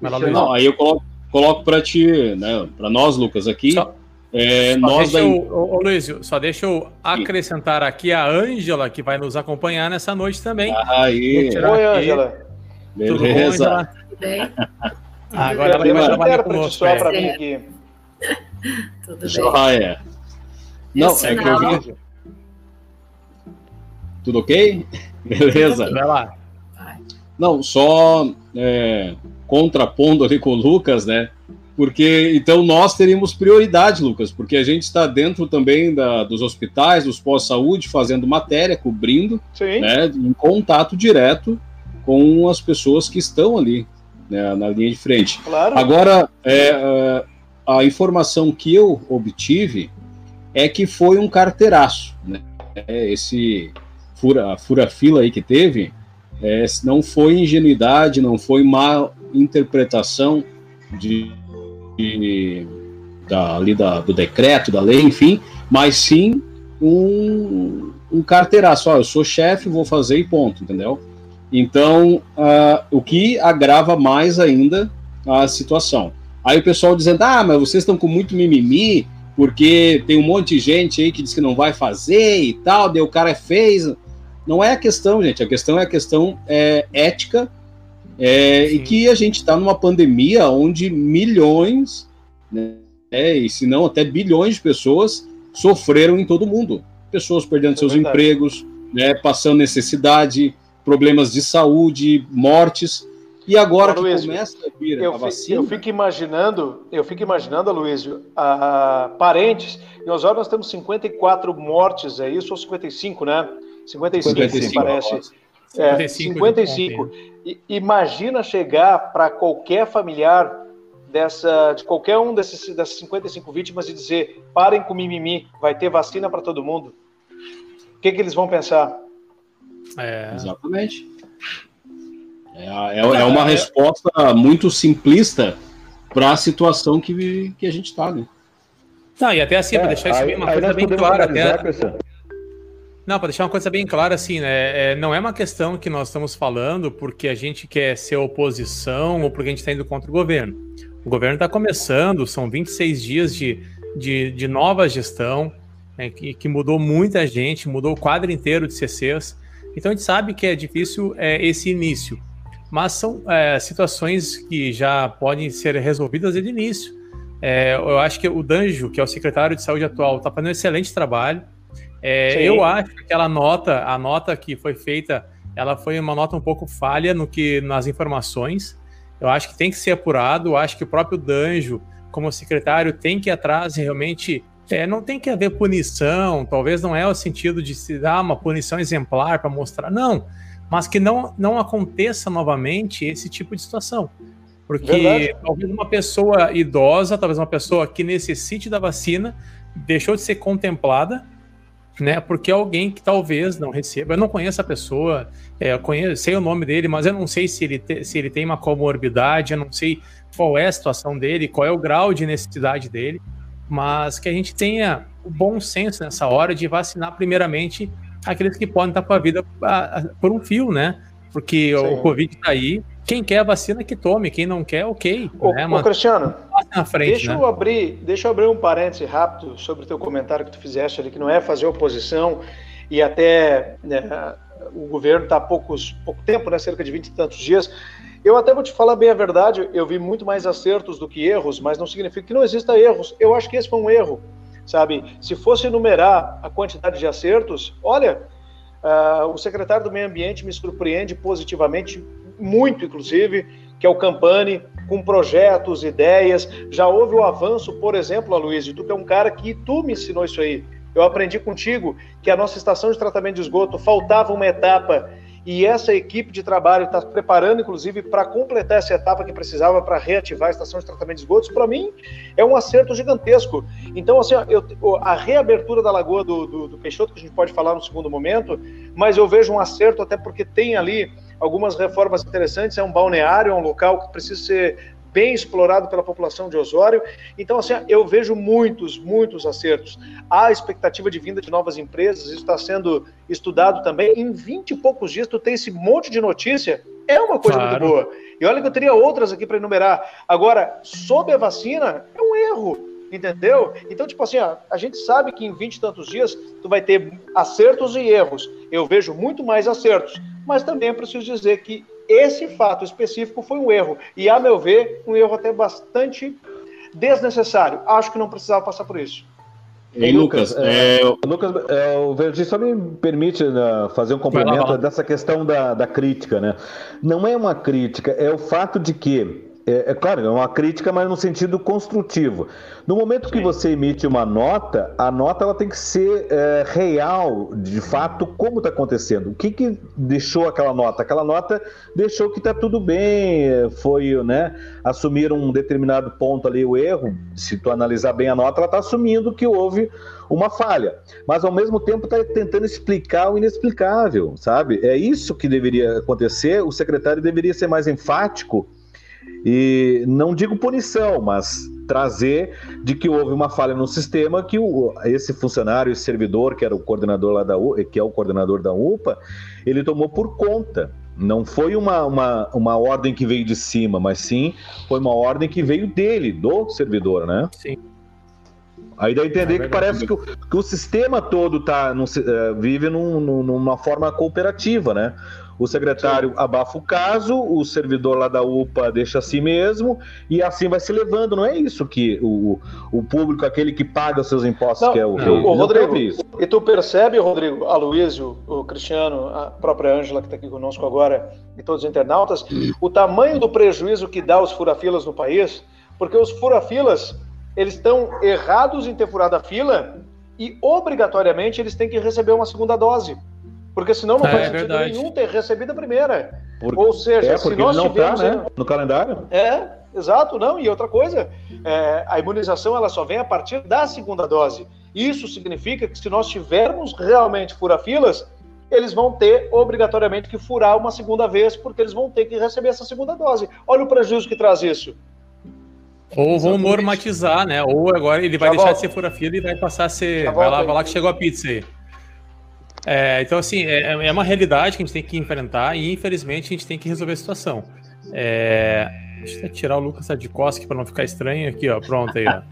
Não, aí eu coloco, coloco para ti, né? Para nós, Lucas, aqui. Só, é, só nós deixa daí... eu, ô, ô, Luizio, só deixa eu acrescentar aqui a Ângela, que vai nos acompanhar nessa noite também. Aí. Oi, Ângela. Beleza. Tudo bem? Agora ela vai trabalhar conosco. Só para mim aqui. Tudo bem. Joia. Não, é que eu vi. Tudo ok? Beleza. Vai lá. Não, só é, contrapondo ali com o Lucas, né? Porque então nós teríamos prioridade, Lucas, porque a gente está dentro também da, dos hospitais, dos pós-saúde, fazendo matéria, cobrindo, Sim. né, em contato direto com as pessoas que estão ali né, na linha de frente. Claro. Agora, é, é a informação que eu obtive é que foi um carteiraço, né? É, esse fura, fura-fila aí que teve, é, não foi ingenuidade, não foi má interpretação de, de da, ali da, do decreto, da lei, enfim, mas sim um, um carteiraço. Ó, eu sou chefe, vou fazer e ponto, entendeu? Então, uh, o que agrava mais ainda a situação. Aí o pessoal dizendo, ah, mas vocês estão com muito mimimi, porque tem um monte de gente aí que diz que não vai fazer e tal, daí o cara fez. Não é a questão, gente, a questão é a questão é, ética é, e que a gente está numa pandemia onde milhões, né, e se não até bilhões de pessoas sofreram em todo o mundo. Pessoas perdendo é seus verdade. empregos, né, passando necessidade, problemas de saúde, mortes. E agora que começa a vir eu a vacina... Eu fico imaginando, eu fico imaginando, Aloysio, a, parentes, em Osório nós temos 54 mortes, é isso, ou 55, né? 55, 55 parece. 55. É, 55. E, imagina chegar para qualquer familiar dessa, de qualquer um desses, dessas 55 vítimas e dizer, parem com mimimi, vai ter vacina para todo mundo. O que, que eles vão pensar? É... Exatamente. É, é, é uma resposta muito simplista para a situação que, que a gente está, né? Não, e até assim, é, para deixar isso aí, uma coisa bem clara, até... Não, para deixar uma coisa bem clara, assim, né? É, não é uma questão que nós estamos falando porque a gente quer ser oposição ou porque a gente está indo contra o governo. O governo está começando, são 26 dias de, de, de nova gestão, né, que, que mudou muita gente, mudou o quadro inteiro de CCs. Então a gente sabe que é difícil é, esse início mas são é, situações que já podem ser resolvidas desde o início. É, eu acho que o Danjo, que é o secretário de saúde atual, está fazendo um excelente trabalho. É, eu acho que aquela nota, a nota que foi feita, ela foi uma nota um pouco falha no que nas informações. Eu acho que tem que ser apurado. Eu acho que o próprio Danjo, como secretário, tem que ir atrás realmente. É, não tem que haver punição, talvez não é o sentido de se dar uma punição exemplar para mostrar. Não, mas que não, não aconteça novamente esse tipo de situação. Porque Verdade. talvez uma pessoa idosa, talvez uma pessoa que necessite da vacina, deixou de ser contemplada, né? Porque alguém que talvez não receba. Eu não conheço a pessoa, é, eu conheço, sei o nome dele, mas eu não sei se ele, te, se ele tem uma comorbidade, eu não sei qual é a situação dele, qual é o grau de necessidade dele, mas que a gente tenha o bom senso nessa hora de vacinar primeiramente aqueles que podem estar com a vida por um fio, né? Porque Sim. o Covid está aí. Quem quer a vacina, que tome. Quem não quer, ok. Ô, né? ô Cristiano, na frente, deixa, né? eu abrir, deixa eu abrir um parêntese rápido sobre o teu comentário que tu fizeste ali, que não é fazer oposição e até né, o governo está há poucos, pouco tempo, né, cerca de 20 e tantos dias. Eu até vou te falar bem a verdade, eu vi muito mais acertos do que erros, mas não significa que não exista erros. Eu acho que esse foi um erro sabe? Se fosse enumerar a quantidade de acertos, olha, uh, o secretário do Meio Ambiente me surpreende positivamente, muito inclusive, que é o Campani, com projetos, ideias. Já houve o avanço, por exemplo, Aloysio, tu que é um cara que tu me ensinou isso aí. Eu aprendi contigo que a nossa estação de tratamento de esgoto faltava uma etapa e essa equipe de trabalho está preparando, inclusive, para completar essa etapa que precisava para reativar a estação de tratamento de esgotos, para mim é um acerto gigantesco. Então, assim, eu, a reabertura da Lagoa do, do, do, Peixoto, que a gente pode falar no segundo momento, mas eu vejo um acerto até porque tem ali algumas reformas interessantes, é um balneário, é um local que precisa ser bem explorado pela população de Osório. Então, assim, eu vejo muitos, muitos acertos. Há expectativa de vinda de novas empresas, isso está sendo estudado também. Em 20 e poucos dias, tu tem esse monte de notícia, é uma coisa claro. muito boa. E olha que eu teria outras aqui para enumerar. Agora, sobre a vacina, é um erro. Entendeu? Então, tipo assim, ó, a gente sabe que em 20 e tantos dias tu vai ter acertos e erros. Eu vejo muito mais acertos. Mas também é preciso dizer que esse fato específico foi um erro. E, a meu ver, um erro até bastante desnecessário. Acho que não precisava passar por isso. Ei, Lucas, é, é, Lucas, é, o Verdi só me permite né, fazer um complemento dessa questão da, da crítica, né? Não é uma crítica, é o fato de que é, é, claro, é uma crítica, mas no sentido construtivo. No momento que você emite uma nota, a nota ela tem que ser é, real, de fato, como está acontecendo. O que, que deixou aquela nota? Aquela nota deixou que está tudo bem, foi, né, assumir um determinado ponto ali, o erro. Se tu analisar bem a nota, ela está assumindo que houve uma falha, mas ao mesmo tempo está tentando explicar o inexplicável, sabe? É isso que deveria acontecer. O secretário deveria ser mais enfático e não digo punição, mas trazer de que houve uma falha no sistema que o, esse funcionário, esse servidor, que era o coordenador lá da que é o coordenador da UPA, ele tomou por conta. Não foi uma, uma, uma ordem que veio de cima, mas sim foi uma ordem que veio dele, do servidor, né? Sim. Aí dá a entender é que parece que o, que o sistema todo tá, uh, vive num, numa forma cooperativa, né? O secretário Sim. abafa o caso, o servidor lá da UPA deixa assim mesmo, e assim vai se levando. Não é isso que o, o público, aquele que paga os seus impostos, não, quer ouvir. O, Rodrigo, e tu percebe, Rodrigo, a Luísio, o Cristiano, a própria Ângela que está aqui conosco agora, e todos os internautas, o tamanho do prejuízo que dá os furafilas no país, porque os furafilas, eles estão errados em ter furado a fila e obrigatoriamente eles têm que receber uma segunda dose. Porque senão não é, faz é, sentido verdade. nenhum ter recebido a primeira. Por... Ou seja, é, se nós não tá, tivermos. Tá, né? No calendário? É, exato, não. E outra coisa, é, a imunização ela só vem a partir da segunda dose. Isso significa que se nós tivermos realmente fura-filas, eles vão ter obrigatoriamente que furar uma segunda vez, porque eles vão ter que receber essa segunda dose. Olha o prejuízo que traz isso. Ou vão normatizar, né? Ou agora ele vai Já deixar volto. de ser fura-fila e vai passar a ser. vai lá, vai lá que chegou a pizza aí. É, então, assim, é, é, uma realidade que a gente tem que enfrentar e, infelizmente, a gente tem que resolver a situação. É, deixa eu tirar o Lucas de costas para não ficar estranho aqui, ó. Pronto aí, ó.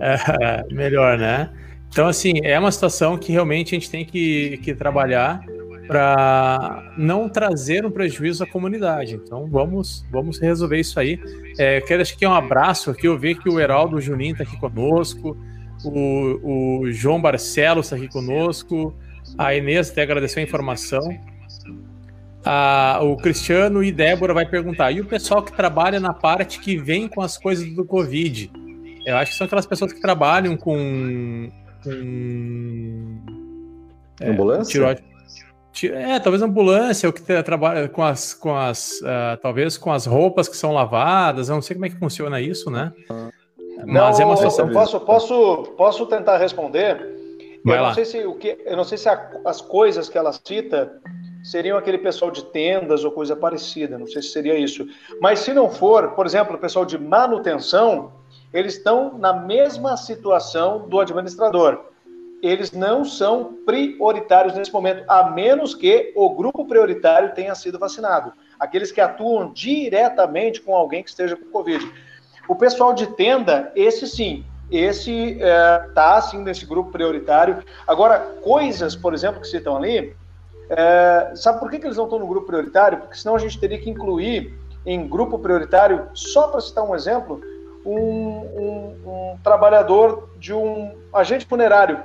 É, melhor, né? Então, assim, é uma situação que realmente a gente tem que, que trabalhar para não trazer um prejuízo à comunidade. Então, vamos, vamos resolver isso aí. É, quero deixar aqui um abraço aqui. Eu vi que o Heraldo Juninho está aqui conosco, o, o João Barcelos está aqui conosco. A Inês até agradeceu a informação. Ah, o Cristiano e Débora vai perguntar: e o pessoal que trabalha na parte que vem com as coisas do Covid? Eu acho que são aquelas pessoas que trabalham com. com é, ambulância? é, talvez ambulância, ou que trabalha com as. Com as uh, talvez com as roupas que são lavadas. Eu não sei como é que funciona isso, né? Mas não, é uma situação. Posso, posso, posso tentar responder? Vai eu, não sei se, o que, eu não sei se a, as coisas que ela cita seriam aquele pessoal de tendas ou coisa parecida, não sei se seria isso. Mas se não for, por exemplo, o pessoal de manutenção, eles estão na mesma situação do administrador. Eles não são prioritários nesse momento, a menos que o grupo prioritário tenha sido vacinado. Aqueles que atuam diretamente com alguém que esteja com Covid. O pessoal de tenda, esse sim, esse está é, tá, assim nesse grupo prioritário. Agora, coisas, por exemplo, que citam ali, é, sabe por que, que eles não estão no grupo prioritário? Porque senão a gente teria que incluir em grupo prioritário, só para citar um exemplo, um, um, um, trabalhador de um agente funerário,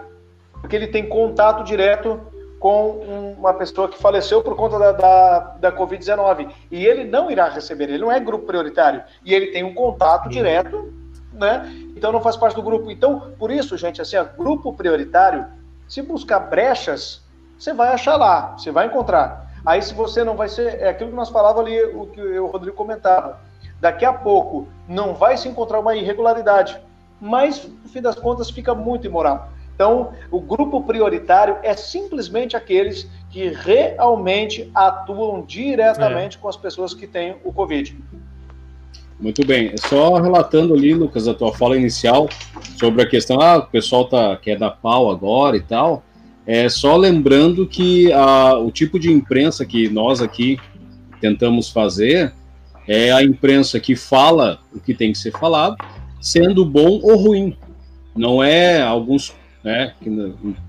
porque ele tem contato direto com uma pessoa que faleceu por conta da, da, da Covid-19. E ele não irá receber, ele não é grupo prioritário. E ele tem um contato direto, né? Então não faz parte do grupo. Então, por isso, gente, assim, grupo prioritário, se buscar brechas, você vai achar lá, você vai encontrar. Aí, se você não vai ser, é aquilo que nós falávamos ali, o que o Rodrigo comentava. Daqui a pouco não vai se encontrar uma irregularidade, mas no fim das contas fica muito imoral. Então, o grupo prioritário é simplesmente aqueles que realmente atuam diretamente é. com as pessoas que têm o Covid. Muito bem. Só relatando ali, Lucas, a tua fala inicial sobre a questão, ah, o pessoal tá, quer dar pau agora e tal. É só lembrando que a, o tipo de imprensa que nós aqui tentamos fazer é a imprensa que fala o que tem que ser falado, sendo bom ou ruim. Não é alguns né, que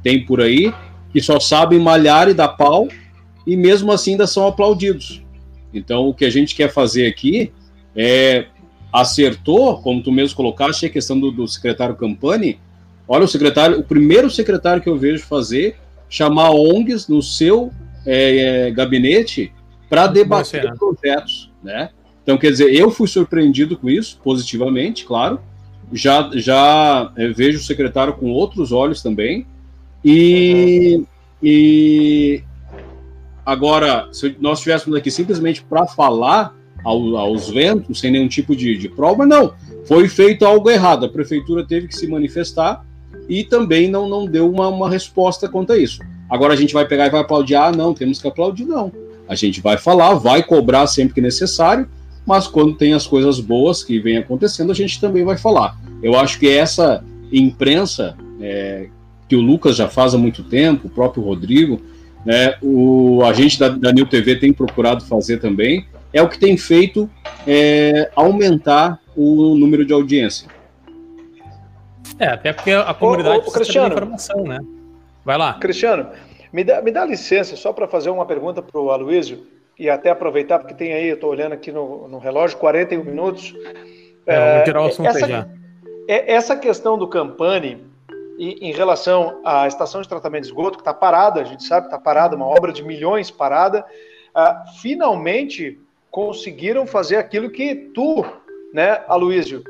tem por aí que só sabem malhar e dar pau e mesmo assim ainda são aplaudidos. Então o que a gente quer fazer aqui é acertou, como tu mesmo colocaste, a questão do, do secretário Campani. Olha, o secretário, o primeiro secretário que eu vejo fazer, chamar ONGs no seu é, é, gabinete para debater projetos, né? Então, quer dizer, eu fui surpreendido com isso, positivamente, claro. Já, já é, vejo o secretário com outros olhos também. E, uhum. e agora, se nós estivéssemos aqui simplesmente para falar ao, aos ventos, sem nenhum tipo de, de prova, não. Foi feito algo errado. A prefeitura teve que se manifestar e também não, não deu uma, uma resposta quanto a isso. Agora a gente vai pegar e vai aplaudir, ah, não, temos que aplaudir, não. A gente vai falar, vai cobrar sempre que necessário, mas quando tem as coisas boas que vem acontecendo, a gente também vai falar. Eu acho que essa imprensa é, que o Lucas já faz há muito tempo, o próprio Rodrigo, né, o, a gente da, da New TV tem procurado fazer também, é o que tem feito é, aumentar o número de audiência. É, até porque a comunidade ô, ô, Cristiano, informação, né? Vai lá. Cristiano, me dá, me dá licença só para fazer uma pergunta para o Aloysio e até aproveitar, porque tem aí, eu estou olhando aqui no, no, relógio, 41 minutos. É, vamos tirar o assunto essa, aí já. É, essa questão do Campani, em relação à estação de tratamento de esgoto, que está parada, a gente sabe que está parada, uma obra de milhões parada, uh, finalmente conseguiram fazer aquilo que tu, né, Aloysio,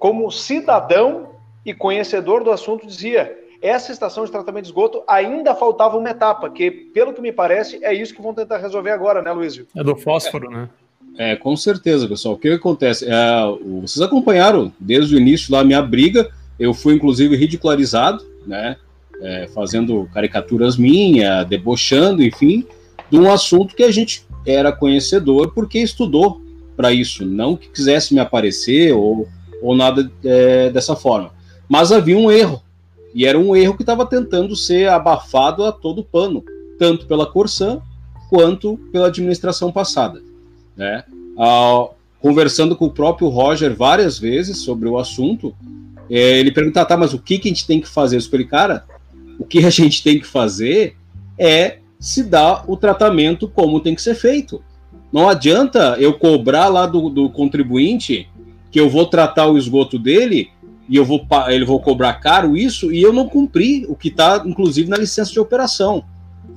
como cidadão e conhecedor do assunto, dizia. Essa estação de tratamento de esgoto ainda faltava uma etapa, que, pelo que me parece, é isso que vão tentar resolver agora, né, Luísio? É do fósforo, né? É, com certeza, pessoal. O que acontece? É, vocês acompanharam desde o início lá a minha briga. Eu fui, inclusive, ridicularizado, né? É, fazendo caricaturas minhas, debochando, enfim, de um assunto que a gente era conhecedor porque estudou para isso, não que quisesse me aparecer ou, ou nada é, dessa forma. Mas havia um erro, e era um erro que estava tentando ser abafado a todo pano, tanto pela Corsan quanto pela administração passada. Né? Ah, conversando com o próprio Roger várias vezes sobre o assunto, é, ele perguntava, tá, mas o que, que a gente tem que fazer? Eu falei, cara, o que a gente tem que fazer é se dá o tratamento como tem que ser feito. Não adianta eu cobrar lá do, do contribuinte que eu vou tratar o esgoto dele e eu vou, ele vou cobrar caro isso e eu não cumpri o que está, inclusive, na licença de operação.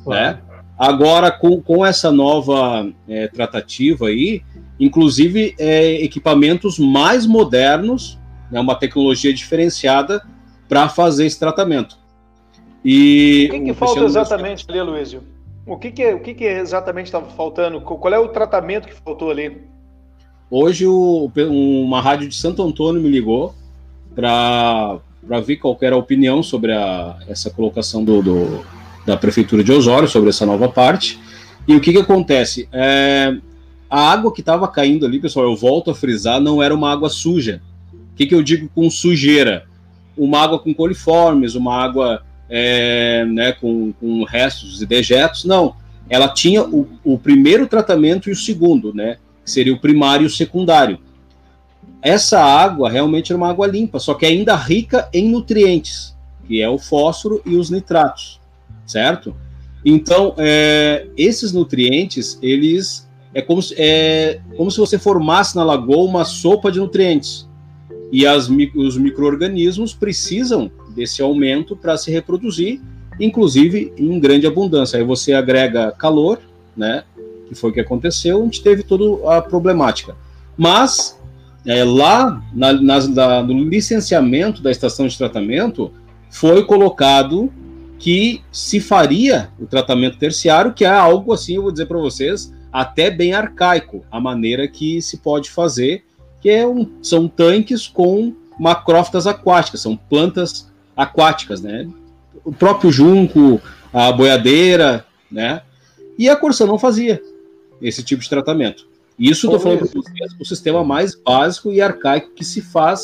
Né? Agora, com, com essa nova é, tratativa aí, inclusive é, equipamentos mais modernos, né, uma tecnologia diferenciada para fazer esse tratamento. E o que, que falta exatamente ali, Luísio? O que, que, é, o que, que exatamente estava faltando? Qual é o tratamento que faltou ali? Hoje, o, uma rádio de Santo Antônio me ligou para ver qual era a opinião sobre a, essa colocação do, do, da Prefeitura de Osório, sobre essa nova parte. E o que, que acontece? É, a água que estava caindo ali, pessoal, eu volto a frisar, não era uma água suja. O que, que eu digo com sujeira? Uma água com coliformes, uma água é, né, com, com restos e dejetos, não. Ela tinha o, o primeiro tratamento e o segundo, né? Que seria o primário e o secundário. Essa água realmente era uma água limpa, só que ainda rica em nutrientes, que é o fósforo e os nitratos, certo? Então, é, esses nutrientes, eles é como, se, é como se você formasse na lagoa uma sopa de nutrientes. E as, os micro-organismos precisam desse aumento para se reproduzir, inclusive em grande abundância. Aí você agrega calor, né? Que foi o que aconteceu, a gente teve toda a problemática. Mas é, lá na, na, no licenciamento da estação de tratamento foi colocado que se faria o tratamento terciário, que é algo assim, eu vou dizer para vocês, até bem arcaico, a maneira que se pode fazer, que é um, são tanques com macrófitas aquáticas, são plantas aquáticas, né? O próprio junco, a boiadeira, né? E a Corsa não fazia esse tipo de tratamento. Isso estou falando para vocês, o sistema mais básico e arcaico que se faz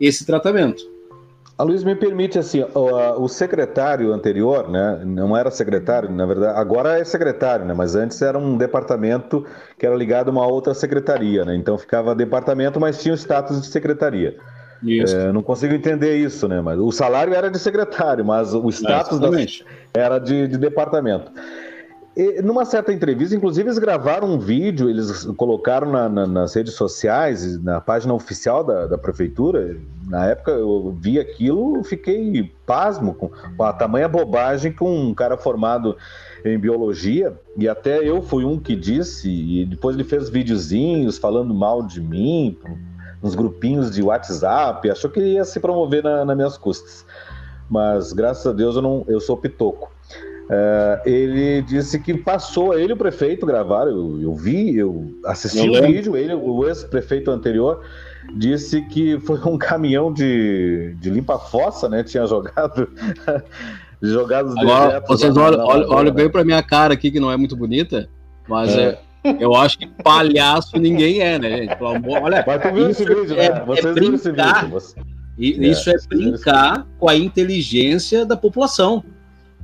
esse tratamento. A Luiz me permite assim, o, o, secretário anterior, né, não era secretário, na verdade, agora é secretário, né, mas antes era um departamento que era ligado a uma outra secretaria, né, então ficava departamento, mas tinha o status de secretaria. É, não consigo entender isso, né, mas o salário era de secretário, mas o status é, da, era de, de departamento. E, numa certa entrevista, inclusive, eles gravaram um vídeo, eles colocaram na, na, nas redes sociais, na página oficial da, da, prefeitura. Na época eu vi aquilo, fiquei pasmo com, com a tamanha bobagem que um cara formado em biologia, e até eu fui um que disse, e depois ele fez videozinhos falando mal de mim, nos grupinhos de WhatsApp, achou que ia se promover na, nas minhas custas. Mas graças a Deus eu não, eu sou pitoco. Uh, ele disse que passou, ele e o prefeito gravaram, eu, eu vi, eu assisti o vídeo, ele, o ex-prefeito anterior, disse que foi um caminhão de, de limpa-fossa, né? Tinha jogado. jogado os Agora, vocês olham, olham, olham bem para minha cara aqui, que não é muito bonita, mas é. é eu acho que palhaço ninguém é, né, gente? Olha, Mas tu viu esse vídeo, né? É Vocês é viram esse vídeo. Você... Isso é, é brincar com a inteligência da população.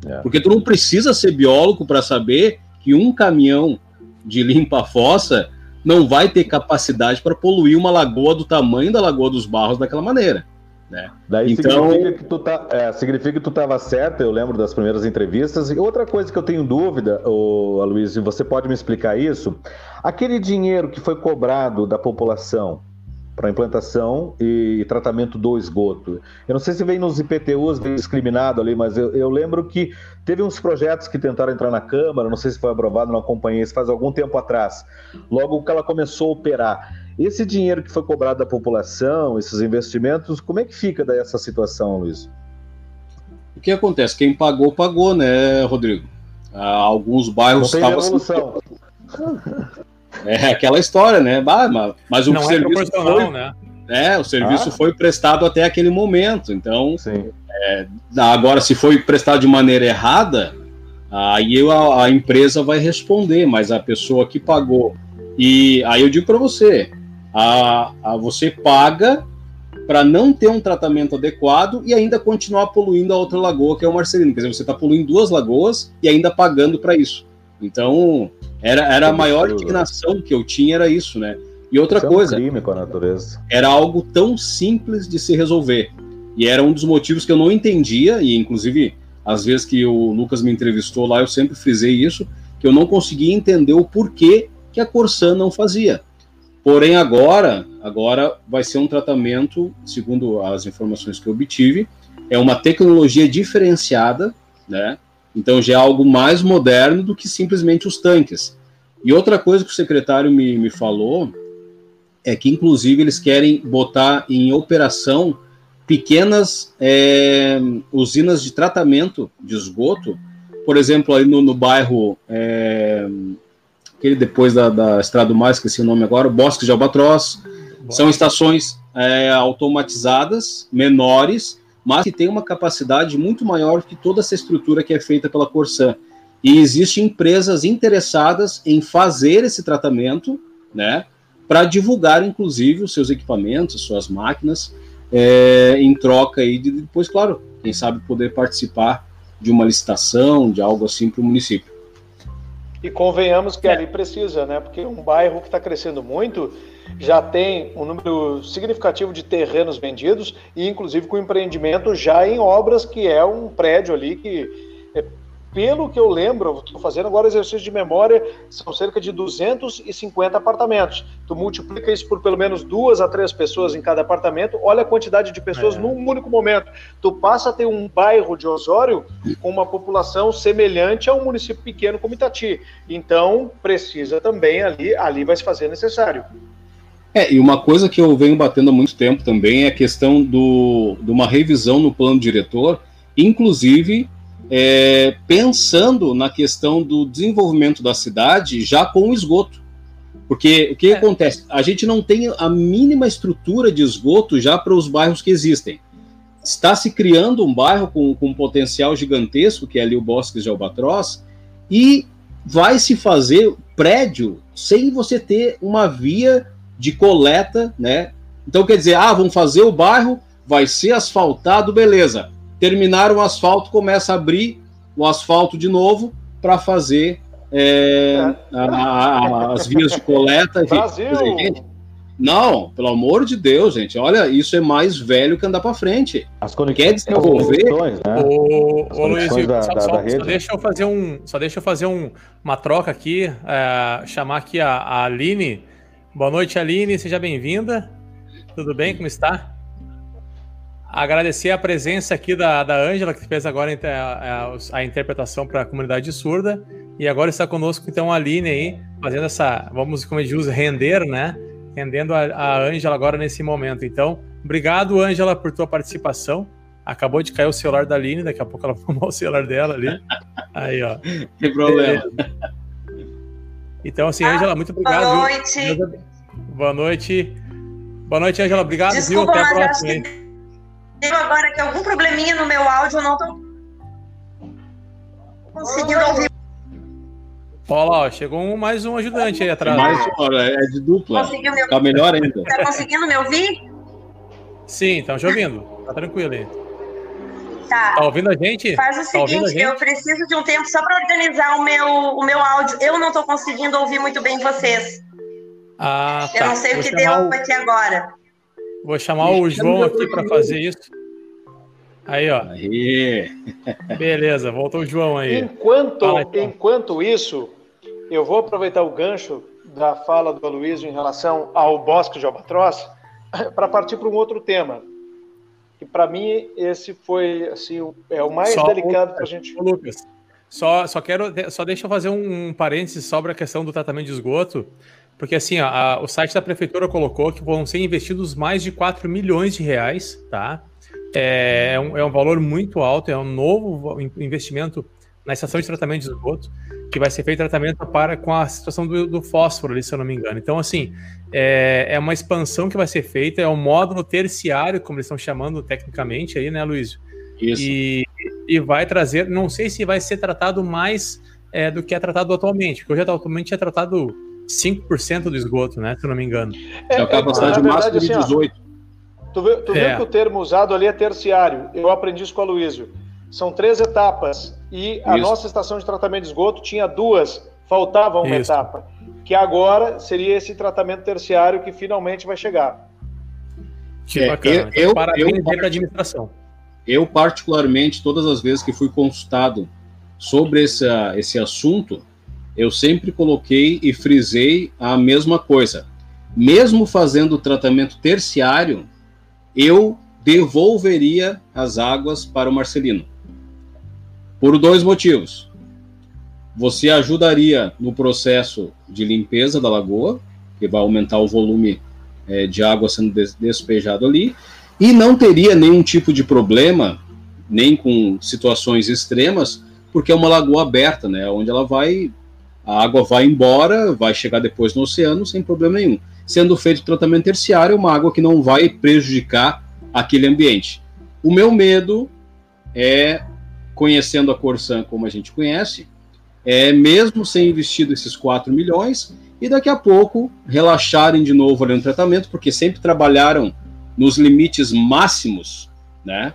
É. Porque tu não precisa ser biólogo para saber que um caminhão de limpa-fossa não vai ter capacidade para poluir uma lagoa do tamanho da Lagoa dos Barros daquela maneira. Né? Daí então... significa que tu tá, é, significa que tu estava certo, eu lembro das primeiras entrevistas. E outra coisa que eu tenho dúvida, ô, Aloysio, você pode me explicar isso? Aquele dinheiro que foi cobrado da população, para implantação e tratamento do esgoto. Eu não sei se vem nos IPTUs, vem discriminado ali, mas eu, eu, lembro que teve uns projetos que tentaram entrar na Câmara, não sei se foi aprovado, não acompanhei isso faz algum tempo atrás, logo que ela começou a operar. Esse dinheiro que foi cobrado da população, esses investimentos, como é que fica daí essa situação, Luiz? O que acontece? Quem pagou, pagou, né, Rodrigo? Ah, alguns bairros estavam. É aquela história, né? Mas, mas o não é serviço é foi, né? É, o serviço ah. foi prestado até aquele momento. Então, é, agora, se foi prestado de maneira errada, aí a, a, empresa vai responder, mas a pessoa que pagou. E aí eu digo para você: a, a, você paga para não ter um tratamento adequado e ainda continuar poluindo a outra lagoa, que é o Marcelino. Quer dizer, você está poluindo duas lagoas e ainda pagando para isso. Então, era, era a maior indignação que eu tinha, era isso, né? E outra coisa. É um crime com a natureza. Era algo tão simples de se resolver. E era um dos motivos que eu não entendia, e inclusive, às vezes que o Lucas me entrevistou lá, eu sempre frisei isso, que eu não conseguia entender o porquê que a Corsan não fazia. Porém, agora, agora vai ser um tratamento, segundo as informações que eu obtive, é uma tecnologia diferenciada, né? Então já é algo mais moderno do que simplesmente os tanques. E outra coisa que o secretário me, me falou é que, inclusive, eles querem botar em operação pequenas é, usinas de tratamento de esgoto, por exemplo, ali no, no bairro, é, aquele depois da, da Estrada do Mar, esqueci o nome agora, Bosque de Albatroz, são estações é, automatizadas, menores, mas que tem uma capacidade muito maior que toda essa estrutura que é feita pela Corsan. E existem empresas interessadas em fazer esse tratamento, né, para divulgar, inclusive, os seus equipamentos, suas máquinas, é, em troca aí de depois, claro, quem sabe poder participar de uma licitação, de algo assim para o município. E convenhamos que ali precisa, né? Porque um bairro que está crescendo muito já tem um número significativo de terrenos vendidos e, inclusive, com empreendimento já em obras, que é um prédio ali que é, pelo que eu lembro, estou fazendo agora exercício de memória, são cerca de 250 apartamentos. Tu multiplica isso por pelo menos duas a três pessoas em cada apartamento, olha a quantidade de pessoas é. num único momento. Tu passa a ter um bairro de Osório com uma população semelhante a um município pequeno como Itati. Então, precisa também ali, ali vai se fazer necessário. É, e uma coisa que eu venho batendo há muito tempo também é a questão do, de uma revisão no plano diretor, inclusive é, pensando na questão do desenvolvimento da cidade já com o esgoto. Porque o que é. acontece? A gente não tem a mínima estrutura de esgoto já para os bairros que existem. Está se criando um bairro com, com um potencial gigantesco, que é ali o Bosque de Albatroz, e vai se fazer prédio sem você ter uma via de coleta, né? Então quer dizer, ah, vão fazer o bairro, vai ser asfaltado, beleza. Terminaram o asfalto, começa a abrir o asfalto de novo para fazer é, a, a, as vias de coleta. Brasil! Não, pelo amor de Deus, gente. Olha, isso é mais velho que andar para frente. As conexões, Quer desenvolver? Né? O, o Luiz, da, só, da, só, da só, deixa eu fazer um, só deixa eu fazer um, uma troca aqui, é, chamar aqui a, a Aline. Boa noite, Aline, seja bem-vinda. Tudo bem? Como está? Agradecer a presença aqui da Ângela, que fez agora a, a, a interpretação para a comunidade surda. E agora está conosco, então, a Aline aí, fazendo essa, vamos, como a gente usa, render, né? Rendendo a Ângela agora nesse momento. Então, obrigado, Ângela, por tua participação. Acabou de cair o celular da Aline, daqui a pouco ela vai o celular dela ali. Aí, ó. Tem problema. Então, assim, Ângela, muito obrigado. Boa noite. Viu? Boa noite. Boa noite, Ângela. Obrigado, Desculpa, viu? Até a próxima tenho agora que algum probleminha no meu áudio, eu não tô conseguindo ouvir. Olha lá, chegou um, mais um ajudante aí atrás. Mais uma, é de dupla. Conseguiu me Tá melhor ainda. Tá conseguindo me ouvir? Sim, estão te ouvindo. Tá tranquilo aí. Tá. Tá ouvindo a gente? Faz o tá seguinte, eu preciso de um tempo só para organizar o meu, o meu áudio. Eu não tô conseguindo ouvir muito bem vocês. Ah, tá. Eu não sei Vou o que deu o... aqui agora. Vou chamar o João aqui para fazer isso. Aí, ó. Aí. Beleza, voltou o João aí. Enquanto, Fala, então. enquanto isso, eu vou aproveitar o gancho da fala do Aloysio em relação ao bosque de Albatroz para partir para um outro tema. Que para mim esse foi assim é o mais só delicado para a gente. Lucas, só, só quero, só deixa eu fazer um, um parênteses sobre a questão do tratamento de esgoto. Porque assim, a, o site da prefeitura colocou que vão ser investidos mais de 4 milhões de reais, tá? É, é, um, é um valor muito alto, é um novo investimento na estação de tratamento de esgoto, que vai ser feito tratamento para com a situação do, do fósforo ali, se eu não me engano. Então, assim, é, é, uma expansão que vai ser feita, é um módulo terciário, como eles estão chamando tecnicamente aí, né, Luiz? Isso. E, e vai trazer, não sei se vai ser tratado mais é, do que é tratado atualmente, porque hoje atualmente é tratado 5% do esgoto, né? Se eu não me engano. É, é a capacidade é, máxima de 18. Assim, tu vê, tu é. que o termo usado ali é terciário. Eu aprendi isso com a Luísio. São três etapas. E a isso. nossa estação de tratamento de esgoto tinha duas, faltava uma isso. etapa. Que agora seria esse tratamento terciário que finalmente vai chegar. Que é, bacana. Eu, então, eu, parabéns eu, administração. Eu, particularmente, todas as vezes que fui consultado sobre esse, esse assunto, eu sempre coloquei e frisei a mesma coisa. Mesmo fazendo o tratamento terciário, eu devolveria as águas para o Marcelino. Por dois motivos. Você ajudaria no processo de limpeza da lagoa, que vai aumentar o volume é, de água sendo despejado ali, e não teria nenhum tipo de problema, nem com situações extremas, porque é uma lagoa aberta, né, onde ela vai a água vai embora, vai chegar depois no oceano sem problema nenhum. Sendo feito tratamento terciário, uma água que não vai prejudicar aquele ambiente. O meu medo é, conhecendo a Corsan como a gente conhece, é mesmo sem investido esses 4 milhões, e daqui a pouco relaxarem de novo ali no tratamento, porque sempre trabalharam nos limites máximos, né,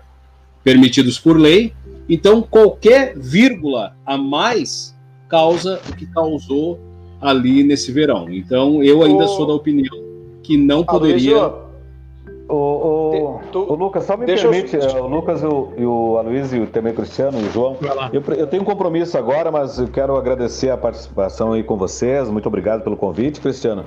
permitidos por lei. Então, qualquer vírgula a mais causa o que causou ali nesse verão. Então, eu ainda o... sou da opinião que não poderia. O, o, tu... o, Lucas, só me Deixa permite, eu... o Lucas e o, e o Aloysio, também o Cristiano e o João. Eu, eu, tenho um compromisso agora, mas eu quero agradecer a participação aí com vocês. Muito obrigado pelo convite, Cristiano.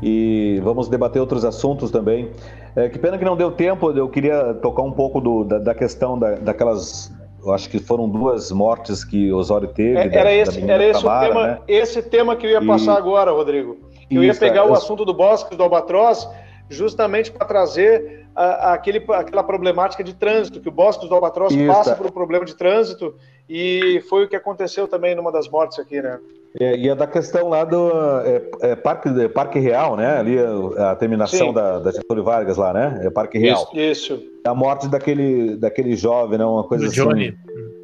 E vamos debater outros assuntos também. É, que pena que não deu tempo, eu queria tocar um pouco do, da, da, questão da, daquelas eu acho que foram duas mortes que Osório teve. É, era, da, esse, da era esse, Tamara, o tema, né? esse tema que eu ia e... passar agora, Rodrigo. Eu ia pegar é, o assunto do bosque do Albatroz justamente para trazer a, a, aquele, aquela problemática de trânsito, que o bosque do Albatroz Isso. passa por um problema de trânsito e foi o que aconteceu também numa das mortes aqui, né? É, e é da questão lá do é, é Parque, é Parque Real, né? Ali a, a terminação da, da Getúlio Vargas lá, né? É Parque Real. Isso. isso. A morte daquele, daquele jovem, né? Uma coisa do assim. Johnny.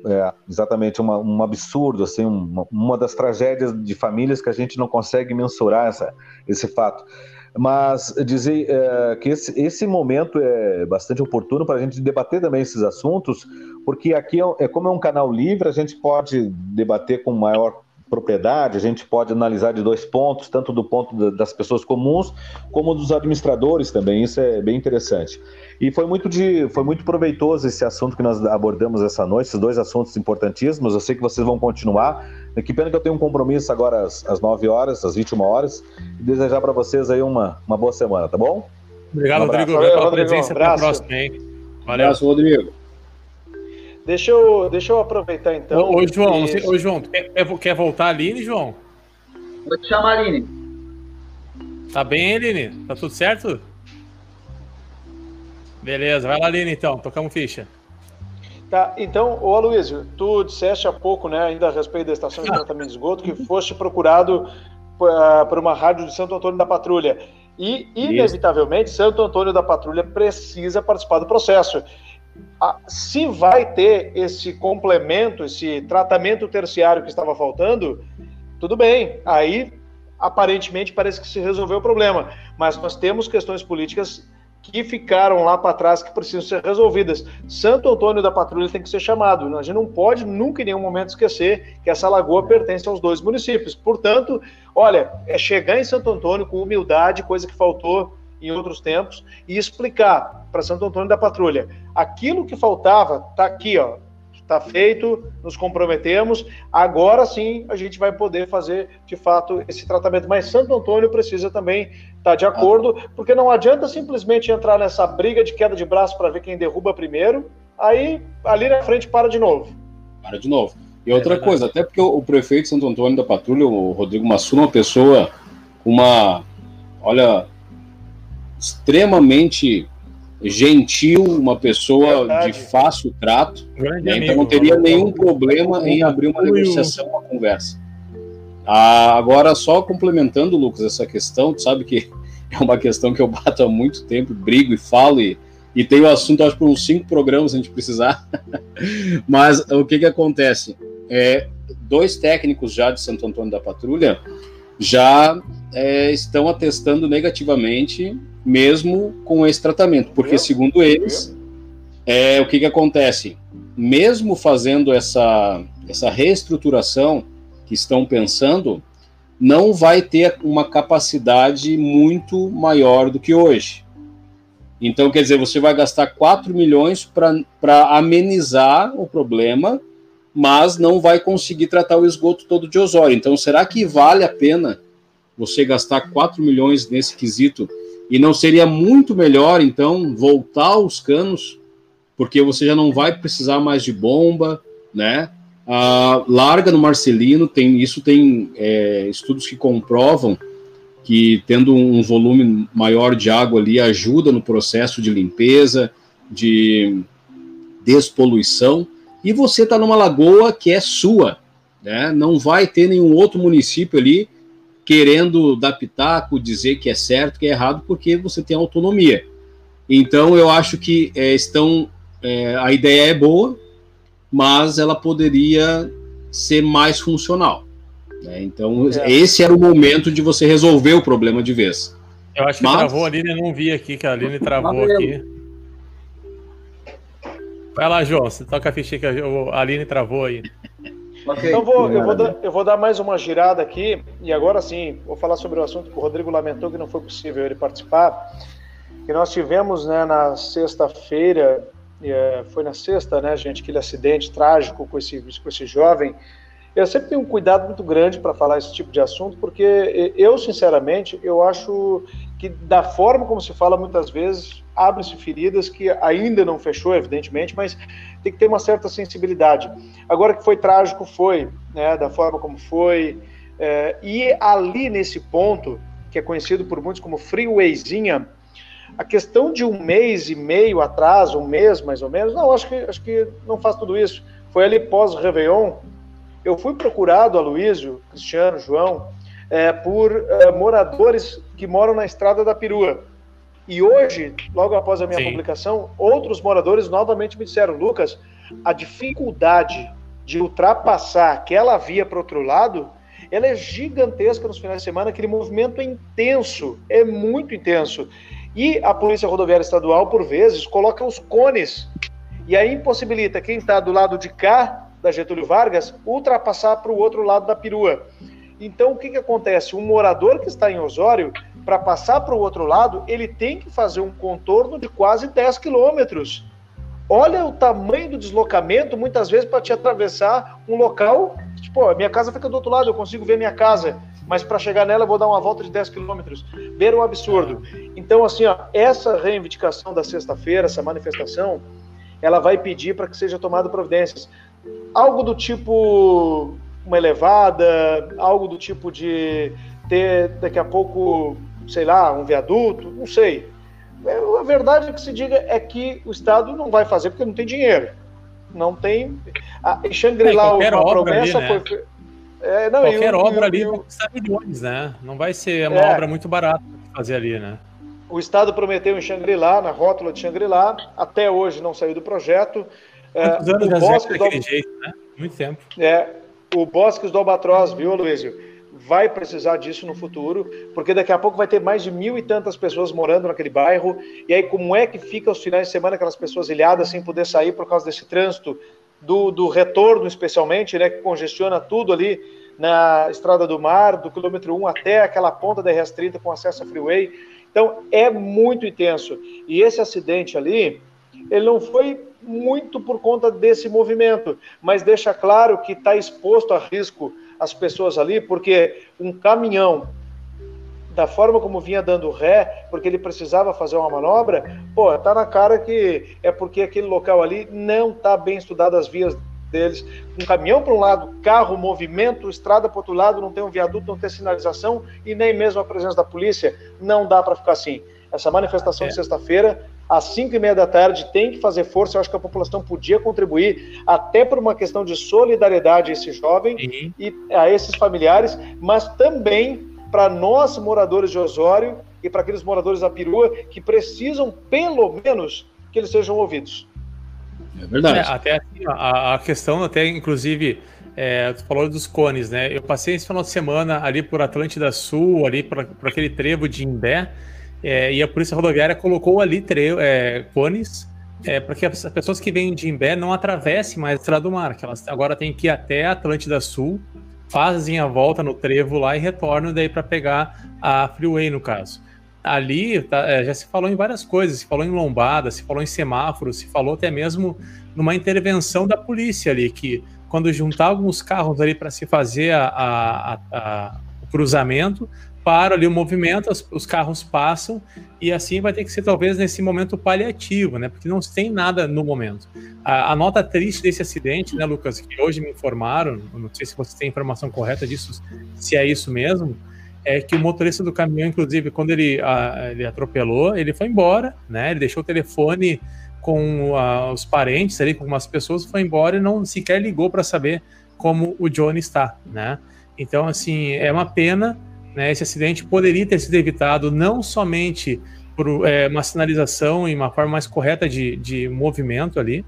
É, exatamente, uma, um absurdo, assim, uma, uma das tragédias de famílias que a gente não consegue mensurar essa, esse fato. Mas dizer é, que esse, esse momento é bastante oportuno para a gente debater também esses assuntos, porque aqui é, é como é um canal livre, a gente pode debater com maior propriedade, a gente pode analisar de dois pontos, tanto do ponto das pessoas comuns como dos administradores também. Isso é bem interessante. E foi muito, de, foi muito proveitoso esse assunto que nós abordamos essa noite, esses dois assuntos importantíssimos. Eu sei que vocês vão continuar. Que pena que eu tenho um compromisso agora às, às 9 horas, às 21 horas, e desejar para vocês aí uma, uma boa semana, tá bom? Obrigado, um Rodrigo, Valeu, pela Rodrigo, presença. Até a próxima, hein? Valeu. Abraço, Rodrigo. Deixa eu, deixa eu aproveitar então. Ô, ô João, você, ô, João quer, quer voltar a Aline, João? Vou te chamar, Aline. Tá bem, Aline? Tá tudo certo? Beleza, vai lá, Aline, então. Tocamos ficha. Tá, então, ô Aloysio, tu disseste há pouco, né, ainda a respeito da estação de tratamento de esgoto, que foste procurado uh, por uma rádio de Santo Antônio da Patrulha. E, inevitavelmente, Isso. Santo Antônio da Patrulha precisa participar do processo. Se vai ter esse complemento, esse tratamento terciário que estava faltando, tudo bem. Aí, aparentemente, parece que se resolveu o problema. Mas nós temos questões políticas que ficaram lá para trás que precisam ser resolvidas. Santo Antônio da Patrulha tem que ser chamado. A gente não pode nunca em nenhum momento esquecer que essa lagoa pertence aos dois municípios. Portanto, olha, é chegar em Santo Antônio com humildade, coisa que faltou em outros tempos, e explicar para Santo Antônio da Patrulha aquilo que faltava está aqui, ó, está feito, nos comprometemos, agora sim a gente vai poder fazer de fato esse tratamento. Mas Santo Antônio precisa também estar tá de acordo, porque não adianta simplesmente entrar nessa briga de queda de braço para ver quem derruba primeiro, aí ali na frente para de novo. Para de novo. E outra é coisa, até porque o, prefeito de Santo Antônio da Patrulha, o Rodrigo Massuna, é uma pessoa com uma, olha, extremamente gentil, uma pessoa Verdade. de fácil trato, né? então não teria nenhum problema em abrir uma negociação, uma conversa. Ah, agora, só complementando, Lucas, essa questão, tu sabe que é uma questão que eu bato há muito tempo, brigo e falo, e, e tenho assunto, acho, por uns cinco programas, se a gente precisar. Mas o que que acontece? É, dois técnicos já de Santo Antônio da Patrulha já é, estão atestando negativamente mesmo com esse tratamento, porque segundo eles, é o que, que acontece? Mesmo fazendo essa, essa reestruturação que estão pensando, não vai ter uma capacidade muito maior do que hoje. Então, quer dizer, você vai gastar 4 milhões para amenizar o problema, mas não vai conseguir tratar o esgoto todo de Osório. Então, será que vale a pena você gastar 4 milhões nesse quesito e não seria muito melhor, então, voltar aos canos, porque você já não vai precisar mais de bomba, né? Ah, larga no Marcelino, tem isso tem é, estudos que comprovam que tendo um volume maior de água ali ajuda no processo de limpeza, de despoluição, e você está numa lagoa que é sua, né? Não vai ter nenhum outro município ali querendo dar pitaco, dizer que é certo, que é errado, porque você tem autonomia. Então, eu acho que é, estão. É, a ideia é boa, mas ela poderia ser mais funcional. Né? Então, é. esse era o momento de você resolver o problema de vez. Eu acho que mas... travou a Aline, eu não vi aqui, que a Aline travou aqui. Vai lá, João, você toca a ficha que a Aline travou aí. Okay. Então vou, eu, vou dar, eu vou dar mais uma girada aqui, e agora sim, vou falar sobre o assunto que o Rodrigo lamentou que não foi possível ele participar. Que nós tivemos né, na sexta-feira, é, foi na sexta, né, gente, aquele acidente trágico com esse, com esse jovem. Eu sempre tenho um cuidado muito grande para falar esse tipo de assunto, porque eu, sinceramente, eu acho que da forma como se fala muitas vezes, abrem-se feridas que ainda não fechou, evidentemente, mas tem que ter uma certa sensibilidade. Agora que foi trágico, foi, né, da forma como foi, é, e ali nesse ponto, que é conhecido por muitos como freewayzinha, a questão de um mês e meio atrás, um mês mais ou menos, não, acho que, acho que não faz tudo isso. Foi ali pós-Réveillon, eu fui procurado, Aloísio, Cristiano, João, é, por é, moradores que moram na Estrada da Perua. E hoje, logo após a minha Sim. publicação, outros moradores novamente me disseram, Lucas, a dificuldade de ultrapassar aquela via para outro lado, ela é gigantesca nos finais de semana, aquele movimento é intenso, é muito intenso. E a Polícia Rodoviária Estadual, por vezes, coloca os cones e aí impossibilita quem está do lado de cá da Getúlio Vargas ultrapassar para o outro lado da perua. Então, o que, que acontece? Um morador que está em Osório, para passar para o outro lado, ele tem que fazer um contorno de quase 10 quilômetros. Olha o tamanho do deslocamento, muitas vezes, para te atravessar um local. Tipo, a minha casa fica do outro lado, eu consigo ver minha casa, mas para chegar nela eu vou dar uma volta de 10 quilômetros. Ver um absurdo. Então, assim, ó, essa reivindicação da sexta-feira, essa manifestação, ela vai pedir para que seja tomada providências. Algo do tipo uma elevada, algo do tipo de ter daqui a pouco, sei lá, um viaduto, não sei. A verdade é que se diga é que o Estado não vai fazer porque não tem dinheiro. Não tem. A Shangri-La, é, uma promessa ali, né? foi. É, não, qualquer eu, obra eu, ali eu, vai custar milhões, né? Não vai ser uma é, obra muito barata fazer ali, né? O Estado prometeu em Shangri-La, na rótula de Shangri-La, até hoje não saiu do projeto. Quantos é, anos o Bosque do... jeito, né? Muito tempo. É, o Bosques do Albatroz, viu, Luísio? Vai precisar disso no futuro, porque daqui a pouco vai ter mais de mil e tantas pessoas morando naquele bairro. E aí, como é que fica os finais de semana, aquelas pessoas ilhadas sem poder sair por causa desse trânsito, do, do retorno especialmente, né, que congestiona tudo ali na Estrada do Mar, do quilômetro 1 até aquela ponta da RS-30 com acesso a freeway. Então, é muito intenso. E esse acidente ali, ele não foi muito por conta desse movimento, mas deixa claro que está exposto a risco as pessoas ali, porque um caminhão, da forma como vinha dando ré, porque ele precisava fazer uma manobra, pô, tá na cara que é porque aquele local ali não está bem estudado as vias deles. Um caminhão para um lado, carro, movimento, estrada para outro lado, não tem um viaduto, não tem sinalização e nem mesmo a presença da polícia, não dá para ficar assim. Essa manifestação é. de sexta-feira às 5 e meia da tarde, tem que fazer força. Eu acho que a população podia contribuir, até por uma questão de solidariedade a esse jovem Sim. e a esses familiares, mas também para nós, moradores de Osório, e para aqueles moradores da Perua que precisam, pelo menos, que eles sejam ouvidos. É verdade. É, até assim, a, a, questão, até inclusive, é, tu falou dos cones, né? Eu passei esse final de semana ali por Atlântida Sul, ali por, por aquele trevo de Imbé, é, e a Polícia Rodoviária colocou ali é, cones é, para que as pessoas que vêm de Imbé não atravessem mais a Estrada do Mar, que elas agora têm que ir até a Atlântida Sul, fazem a volta no trevo lá e retornam daí para pegar a freeway, no caso. Ali tá, é, já se falou em várias coisas, se falou em lombada, se falou em semáforo, se falou até mesmo numa intervenção da polícia ali, que quando juntar alguns carros ali para se fazer a, a, a, o cruzamento, para ali o movimento, os, os, carros passam, e assim vai ter que ser talvez nesse momento paliativo, né? Porque não tem nada no momento. A, a, nota triste desse acidente, né, Lucas, que hoje me informaram, não sei se você tem informação correta disso, se é isso mesmo, é que o motorista do caminhão, inclusive, quando ele, a, ele atropelou, ele foi embora, né? Ele deixou o telefone com a, os parentes ali, com umas pessoas, foi embora e não sequer ligou para saber como o Johnny está, né? Então, assim, é uma pena né, esse acidente poderia ter sido evitado não somente por é, uma sinalização e uma forma mais correta de, de movimento ali,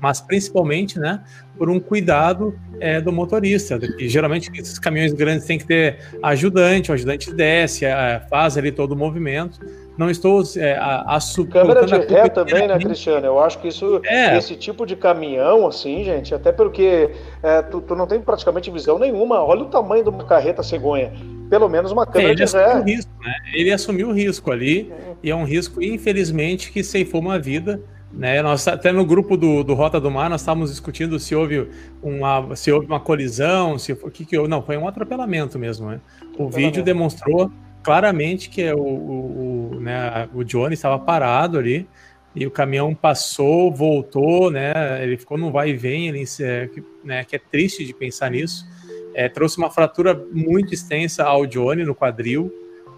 mas principalmente né, por um cuidado é, do motorista. Que geralmente esses caminhões grandes têm que ter ajudante, o ajudante desce, é, faz ali todo o movimento. Não estou é, a, a Câmera de ré também, né, Cristiano? Eu acho que isso, é. esse tipo de caminhão, assim, gente, até porque é, tu, tu, não tem praticamente visão nenhuma. Olha o tamanho de uma carreta cegonha. Pelo menos uma câmera de ré. Risco, né? Ele assumiu o risco ali, e é um risco, infelizmente, que ceifou uma vida. Né, nós até no grupo do, do Rota do Mar nós estávamos discutindo se houve uma se houve uma colisão, se o que que houve. não foi um atropelamento mesmo. Né? O vídeo demonstrou claramente que o, o, o, né, o Johnny estava parado ali e o caminhão passou, voltou, né? Ele ficou no vai e vem, ele, é, né, que é triste de pensar nisso. É, trouxe uma fratura muito extensa ao Johnny no quadril,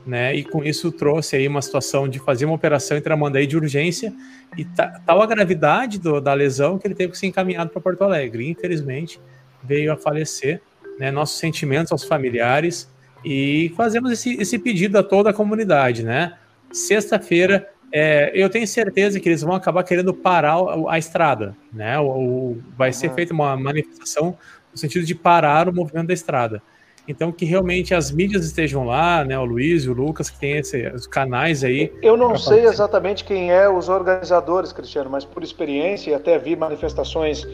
né? E com isso trouxe aí uma situação de fazer uma operação aí de urgência e tal a gravidade do, da lesão que ele teve que ser encaminhado para Porto Alegre. Infelizmente veio a falecer. Né? Nossos sentimentos aos familiares e fazemos esse, esse pedido a toda a comunidade, né? Sexta-feira é, eu tenho certeza que eles vão acabar querendo parar a, a estrada, né? O, o vai uhum. ser feita uma manifestação no sentido de parar o movimento da estrada. Então, que realmente as mídias estejam lá, né? O Luiz e o Lucas, que tem esse, os canais aí. Eu não sei exatamente quem é os organizadores, Cristiano, mas por experiência, e até vi manifestações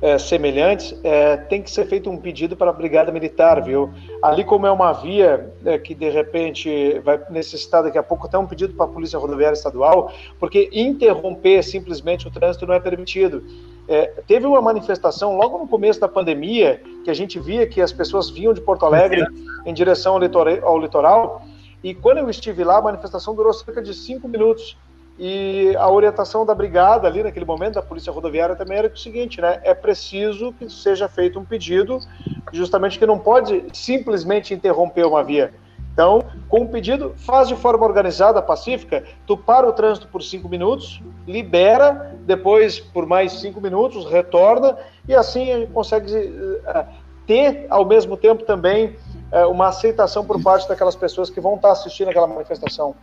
é, semelhantes, é, tem que ser feito um pedido para a Brigada Militar, viu? Ali, como é uma via é, que de repente vai necessitar daqui a pouco até um pedido para a Polícia Rodoviária Estadual, porque interromper simplesmente o trânsito não é permitido. É, teve uma manifestação logo no começo da pandemia que a gente via que as pessoas vinham de Porto Alegre em direção ao litoral, ao litoral e quando eu estive lá, a manifestação durou cerca de cinco minutos. E a orientação da brigada ali naquele momento, da Polícia Rodoviária, também era o seguinte, né? É preciso que seja feito um pedido, justamente que não pode simplesmente interromper uma via. Então, com o pedido, faz de forma organizada, pacífica, tu para o trânsito por cinco minutos, libera, depois por mais cinco minutos, retorna, e assim a gente consegue uh, ter, ao mesmo tempo, também uh, uma aceitação por parte daquelas pessoas que vão estar assistindo aquela manifestação.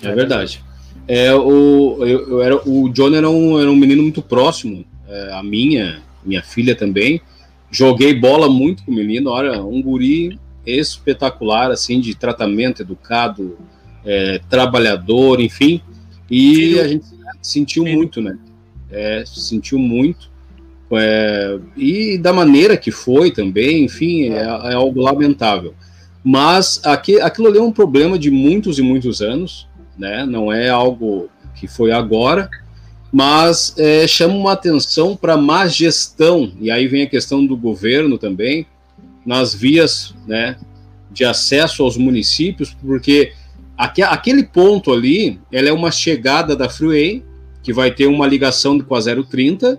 É verdade. É, o, eu, eu era, o John era um, era um menino muito próximo, é, a minha, minha filha também. Joguei bola muito com o menino, olha, um guri espetacular, assim, de tratamento educado, é, trabalhador, enfim. E a gente sentiu muito, né? É, sentiu muito. É, e da maneira que foi também, enfim, é, é algo lamentável. Mas aqui, aquilo ali é um problema de muitos e muitos anos né? Não é algo que foi agora, mas é, chama uma atenção para má gestão, e aí vem a questão do governo também, nas vias né, de acesso aos municípios, porque aqu aquele ponto ali, ela é uma chegada da Freeway, que vai ter uma ligação com a 030,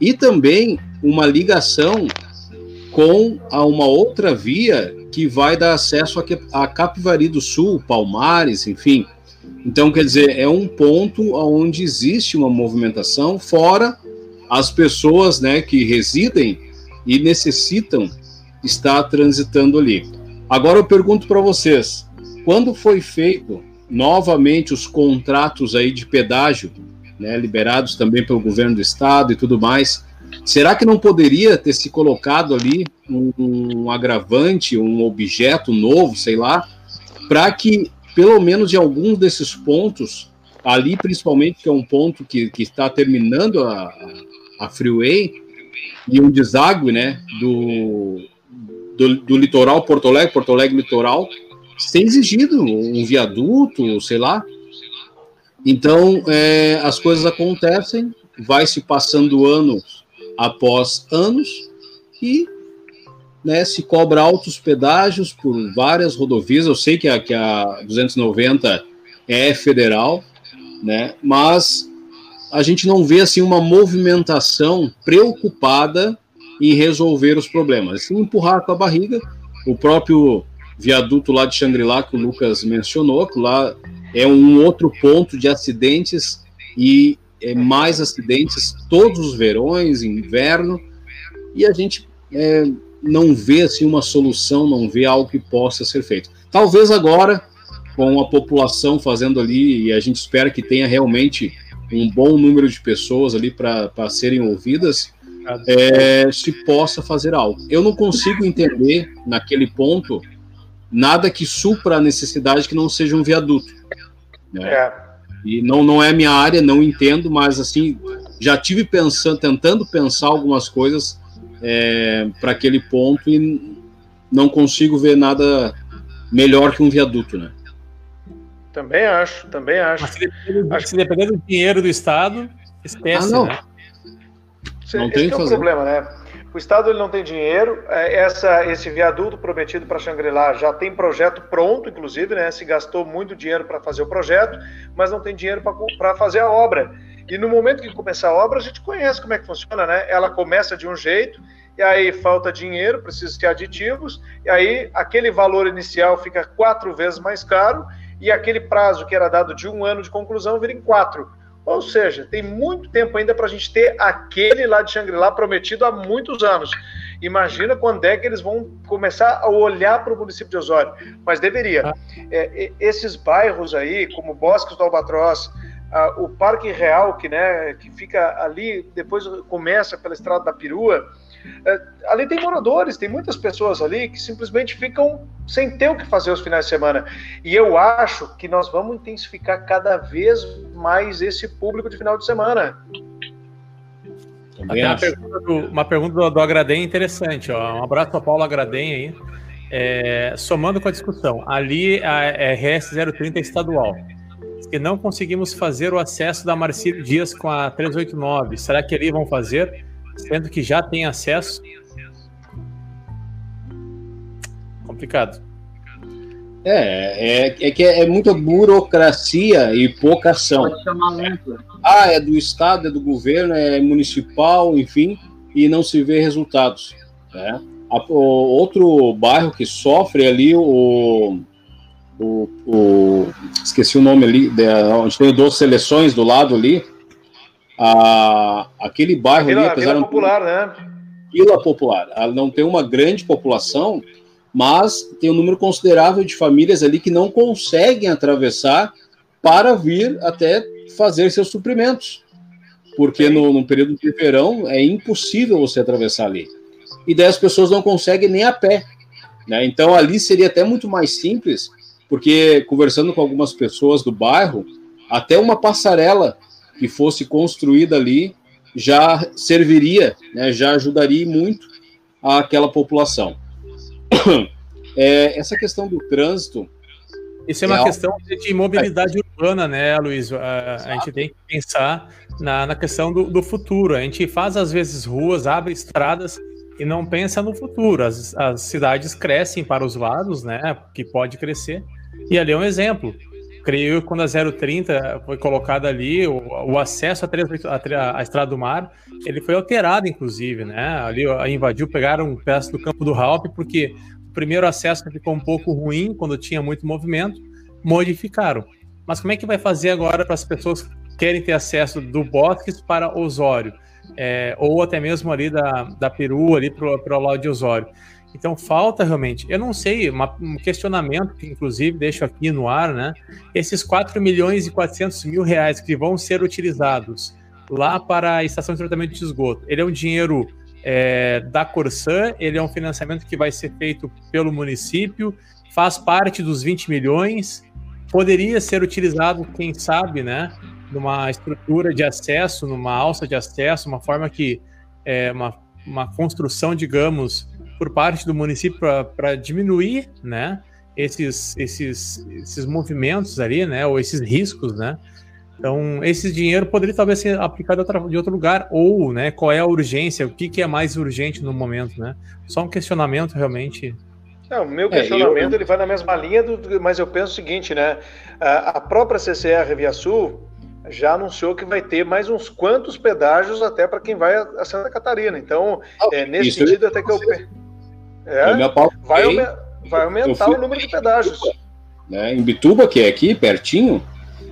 e também uma ligação com a uma outra via que vai dar acesso a, a Capivari do Sul, Palmares, enfim, então, quer dizer, é um ponto onde existe uma movimentação, fora as pessoas né, que residem e necessitam estar transitando ali. Agora eu pergunto para vocês, quando foi feito novamente os contratos aí de pedágio, né, liberados também pelo governo do estado e tudo mais, será que não poderia ter se colocado ali um, um agravante, um objeto novo, sei lá, para que pelo menos em alguns desses pontos, ali principalmente, que é um ponto que, que está terminando a, a freeway, e um deságue né, do, do, do, litoral Porto Alegre, Porto Alegre litoral, ser exigido um viaduto, sei lá. Então, é, as coisas acontecem, vai se passando anos após anos, e né, se cobra altos pedágios por várias rodovias. Eu sei que a, que a 290 é federal, né, mas a gente não vê assim uma movimentação preocupada em resolver os problemas. Se empurrar com a barriga, o próprio viaduto lá de Xangri-Lá que o Lucas mencionou, que lá é um outro ponto de acidentes e é mais acidentes todos os verões, inverno, e a gente é, não vê assim uma solução, não vê algo que possa ser feito. Talvez agora, com a população fazendo ali, e a gente espera que tenha realmente um bom número de pessoas ali para serem ouvidas, é, se possa fazer algo. Eu não consigo entender naquele ponto nada que supra a necessidade que não seja um viaduto. Né? É. E não, não é minha área, não entendo, mas assim, já tive pensando, tentando pensar algumas coisas é, para aquele ponto e não consigo ver nada melhor que um viaduto, né? Também acho, também acho. Mas se depender, acho... se depender do dinheiro do Estado, esquece, ah, não. né? Não Esse tem que é o problema, né? O Estado ele não tem dinheiro. É, essa, esse viaduto prometido para Xangri-Lá já tem projeto pronto, inclusive, né? Se gastou muito dinheiro para fazer o projeto, mas não tem dinheiro para fazer a obra. E no momento que começar a obra, a gente conhece como é que funciona, né? Ela começa de um jeito, e aí falta dinheiro, precisa de aditivos, e aí aquele valor inicial fica quatro vezes mais caro, e aquele prazo que era dado de um ano de conclusão vira em quatro. Ou seja, tem muito tempo ainda para a gente ter aquele lá de Xangri-Lá prometido há muitos anos. Imagina quando é que eles vão começar a olhar para o município de Osório. Mas deveria. Ah. É, esses bairros aí, como Bosques do Albatroz, o Parque Real, que, né, que fica ali, depois começa pela Estrada da Perua, é, ali tem moradores, tem muitas pessoas ali que simplesmente ficam sem ter o que fazer os finais de semana. E eu acho que nós vamos intensificar cada vez mais esse público de final de semana. Até uma pergunta, do, uma pergunta do, do Agradem interessante. Ó. Um abraço para Paulo Agradem aí. É, somando com a discussão, ali a RS 030 é estadual. Se não conseguimos fazer o acesso da Marcílio Dias com a 389, será que ali vão fazer? Sendo que já tem acesso. Complicado. É, é, é que é, muita burocracia e pouca ação. Ah, é do Estado, é do governo, é municipal, enfim, e não se vê resultados. Né? o, outro bairro que sofre ali, o, o, o esqueci o nome ali, de, onde tem duas seleções do lado ali, a, aquele bairro Vila, ali, apesar Vila Popular, né? Vila Popular, ela não tem uma grande população, mas tem um número considerável de famílias ali que não conseguem atravessar para vir até fazer seus suprimentos. Porque no, no, período de verão é impossível você atravessar ali. E daí as pessoas não conseguem nem a pé. Né? Então ali seria até muito mais simples, porque conversando com algumas pessoas do bairro, até uma passarela que fosse construída ali já serviria, né, já ajudaria muito aquela população. É, essa questão do trânsito. Isso é uma é questão de mobilidade é. urbana, né, Luiz? A, a, gente tem que pensar na, na questão do, do, futuro. A gente faz, às vezes, ruas, abre estradas e não pensa no futuro. As, as cidades crescem para os lados, né? Que pode crescer. E ali é um exemplo creio que quando a 030 foi colocada ali, o, o acesso à, Estrada do Mar, ele foi alterado, inclusive, né? Ali invadiu, pegaram um pedaço do campo do Halp, porque o primeiro acesso ficou um pouco ruim, quando tinha muito movimento, modificaram. Mas como é que vai fazer agora para as pessoas que querem ter acesso do Bosques para Osório? É, ou até mesmo ali da, da Peru, ali para o lado de Osório. Então falta realmente, eu não sei, uma, um questionamento que inclusive deixo aqui no ar, né? Esses 4 milhões e 400 mil reais que vão ser utilizados lá para a estação de tratamento de esgoto, ele é um dinheiro é, da Corsã, ele é um financiamento que vai ser feito pelo município, faz parte dos 20 milhões, poderia ser utilizado, quem sabe, né? Numa estrutura de acesso, numa alça de acesso, uma forma que é uma, uma construção, digamos, por parte do município para diminuir, né, esses, esses, esses movimentos ali, né, ou esses riscos, né. Então, esse dinheiro poderia talvez ser aplicado de, outro lugar, ou, né, qual é a urgência, o que, que é mais urgente no momento, né. Só um questionamento realmente não, o meu questionamento é, eu... ele vai na mesma linha, do, mas eu penso o seguinte, né? A própria CCR Via Sul já anunciou que vai ter mais uns quantos pedágios até para quem vai a Santa Catarina. Então, ah, é, nesse sentido, até que eu. É, vai, vai, aumentar o número de pedágios. Né, em Bituba, que é aqui, pertinho,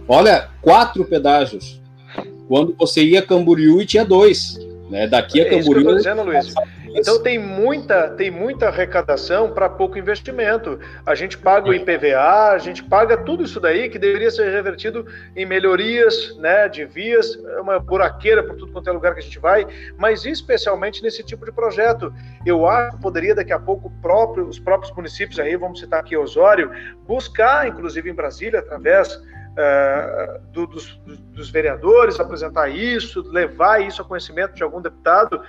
olha, quatro pedágios. Quando você ia a Camboriú e tinha dois. Né, daqui a é Camboriú. Isso que eu dizendo, Luiz. Então tem muita, tem muita arrecadação para pouco investimento. A gente paga o IPVA, a gente paga tudo isso daí que deveria ser revertido em melhorias né, de vias, uma buraqueira por tudo quanto é lugar que a gente vai, mas especialmente nesse tipo de projeto. Eu acho que poderia daqui a pouco próprio, os próprios municípios aí, vamos citar aqui Osório, buscar, inclusive em Brasília, através uh, do, dos, dos vereadores, apresentar isso, levar isso a conhecimento de algum deputado,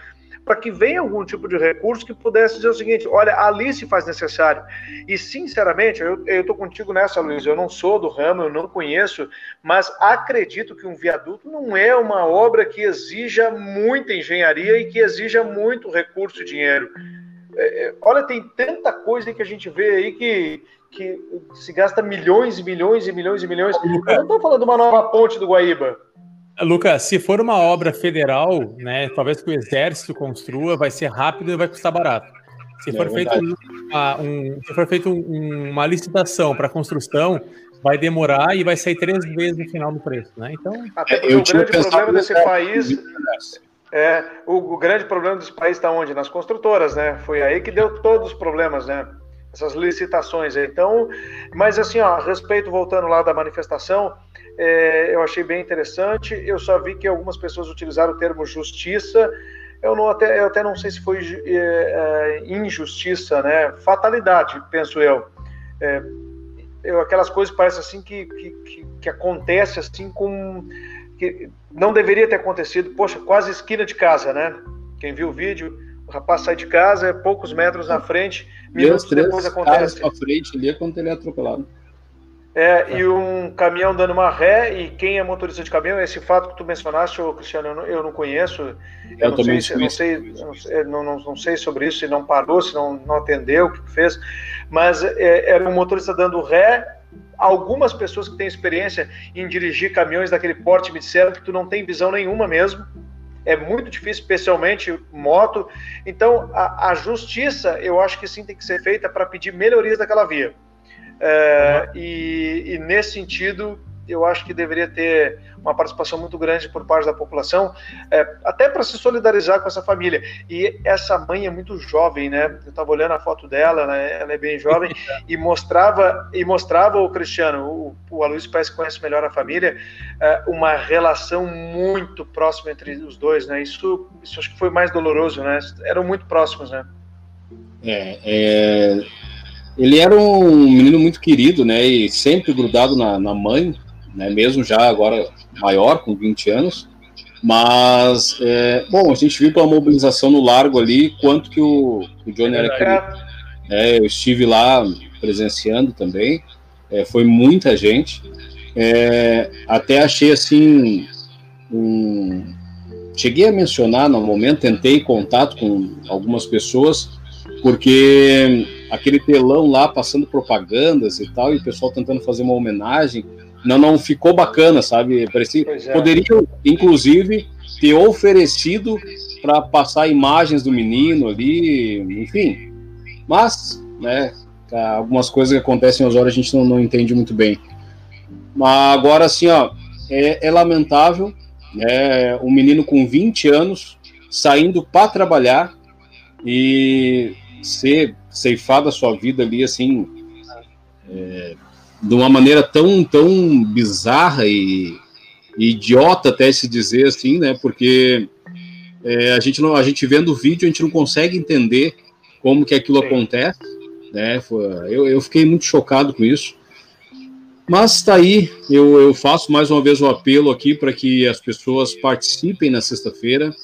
para que venha algum tipo de recurso que pudesse dizer o seguinte: olha, ali se faz necessário. E, sinceramente, eu estou contigo nessa, Luiz, eu não sou do ramo, eu não conheço, mas acredito que um viaduto não é uma obra que exija muita engenharia e que exija muito recurso e dinheiro. É, é olha, tem tanta coisa que a gente vê aí que, que se gasta milhões e milhões e milhões e milhões. Eu não estou falando de uma nova ponte do Guaíba. Lucas, se for uma obra federal, né, talvez que o exército construa, vai ser rápido e vai custar barato. Se for, é feito, uma, um, se for feito um, uma licitação para construção, vai demorar e vai sair três vezes no final do preço, né? Então, até porque o grande problema desse país é o, o grande problema desse país está onde? Nas construtoras, né? Foi aí que deu todos os problemas, né? Essas licitações. Então, mas assim, ó, a respeito, voltando lá da manifestação, é, eu achei bem interessante. Eu só vi que algumas pessoas utilizaram o termo justiça. Eu, não, até, eu até não sei se foi é, é, injustiça, né? Fatalidade, penso eu. É, eu aquelas coisas parecem assim que, que, que, acontece assim com que não deveria ter acontecido. Poxa, quase esquina de casa, né? Quem viu o vídeo, o rapaz sai de casa, é poucos metros na frente, minutos depois acontece. à frente ali é quando ele é atropelado. É, e um caminhão dando uma ré, e quem é motorista de caminhão, esse fato que tu mencionaste, ô, Cristiano, eu não, eu não conheço. Eu, eu, não sei, eu, não sei, não, não, não, sei sobre isso, se não parou, se não, não atendeu, o que fez, mas é, era um motorista dando ré. Algumas pessoas que têm experiência em dirigir caminhões daquele porte me disseram que tu não tem visão nenhuma mesmo é muito difícil, especialmente moto. Então, a, a, justiça, eu acho que sim tem que ser feita para pedir melhorias daquela via. É, uhum. e, e, nesse sentido, eu acho que deveria ter uma participação muito grande por parte da população, é, até para se solidarizar com essa família. E essa mãe é muito jovem, né? Eu estava olhando a foto dela, né? ela é bem jovem, e mostrava, e mostrava o Cristiano, o, o Aloysio parece que conhece melhor a família, é, uma relação muito próxima entre os dois, né? Isso, isso acho que foi mais doloroso, né? Eram muito próximos, né? É, é, ele era um menino muito querido, né? E sempre grudado na, na mãe, né, mesmo já agora maior, com 20 anos. Mas, é, bom, a gente viu pela mobilização no largo ali quanto que o, o Johnny era querido. É, eu estive lá presenciando também, é, foi muita gente. É, até achei assim. Um, cheguei a mencionar no momento, tentei contato com algumas pessoas, porque aquele telão lá passando propagandas e tal, e o pessoal tentando fazer uma homenagem não, não ficou bacana, sabe? Parecia, é. Poderiam, inclusive, ter oferecido para passar imagens do menino ali, enfim. Mas, né, algumas coisas que acontecem às horas a gente não, não entende muito bem. Mas agora, assim, ó, é, é lamentável, né, um menino com 20 anos saindo para trabalhar e ser ceifado a sua vida ali, assim, é, de uma maneira tão, tão bizarra e, e idiota até se dizer assim, né? Porque é, a gente não, a gente vendo o vídeo a gente não consegue entender como que aquilo Sim. acontece, né? Eu, eu fiquei muito chocado com isso. Mas está aí, eu, eu faço mais uma vez o um apelo aqui para que as pessoas participem na sexta-feira,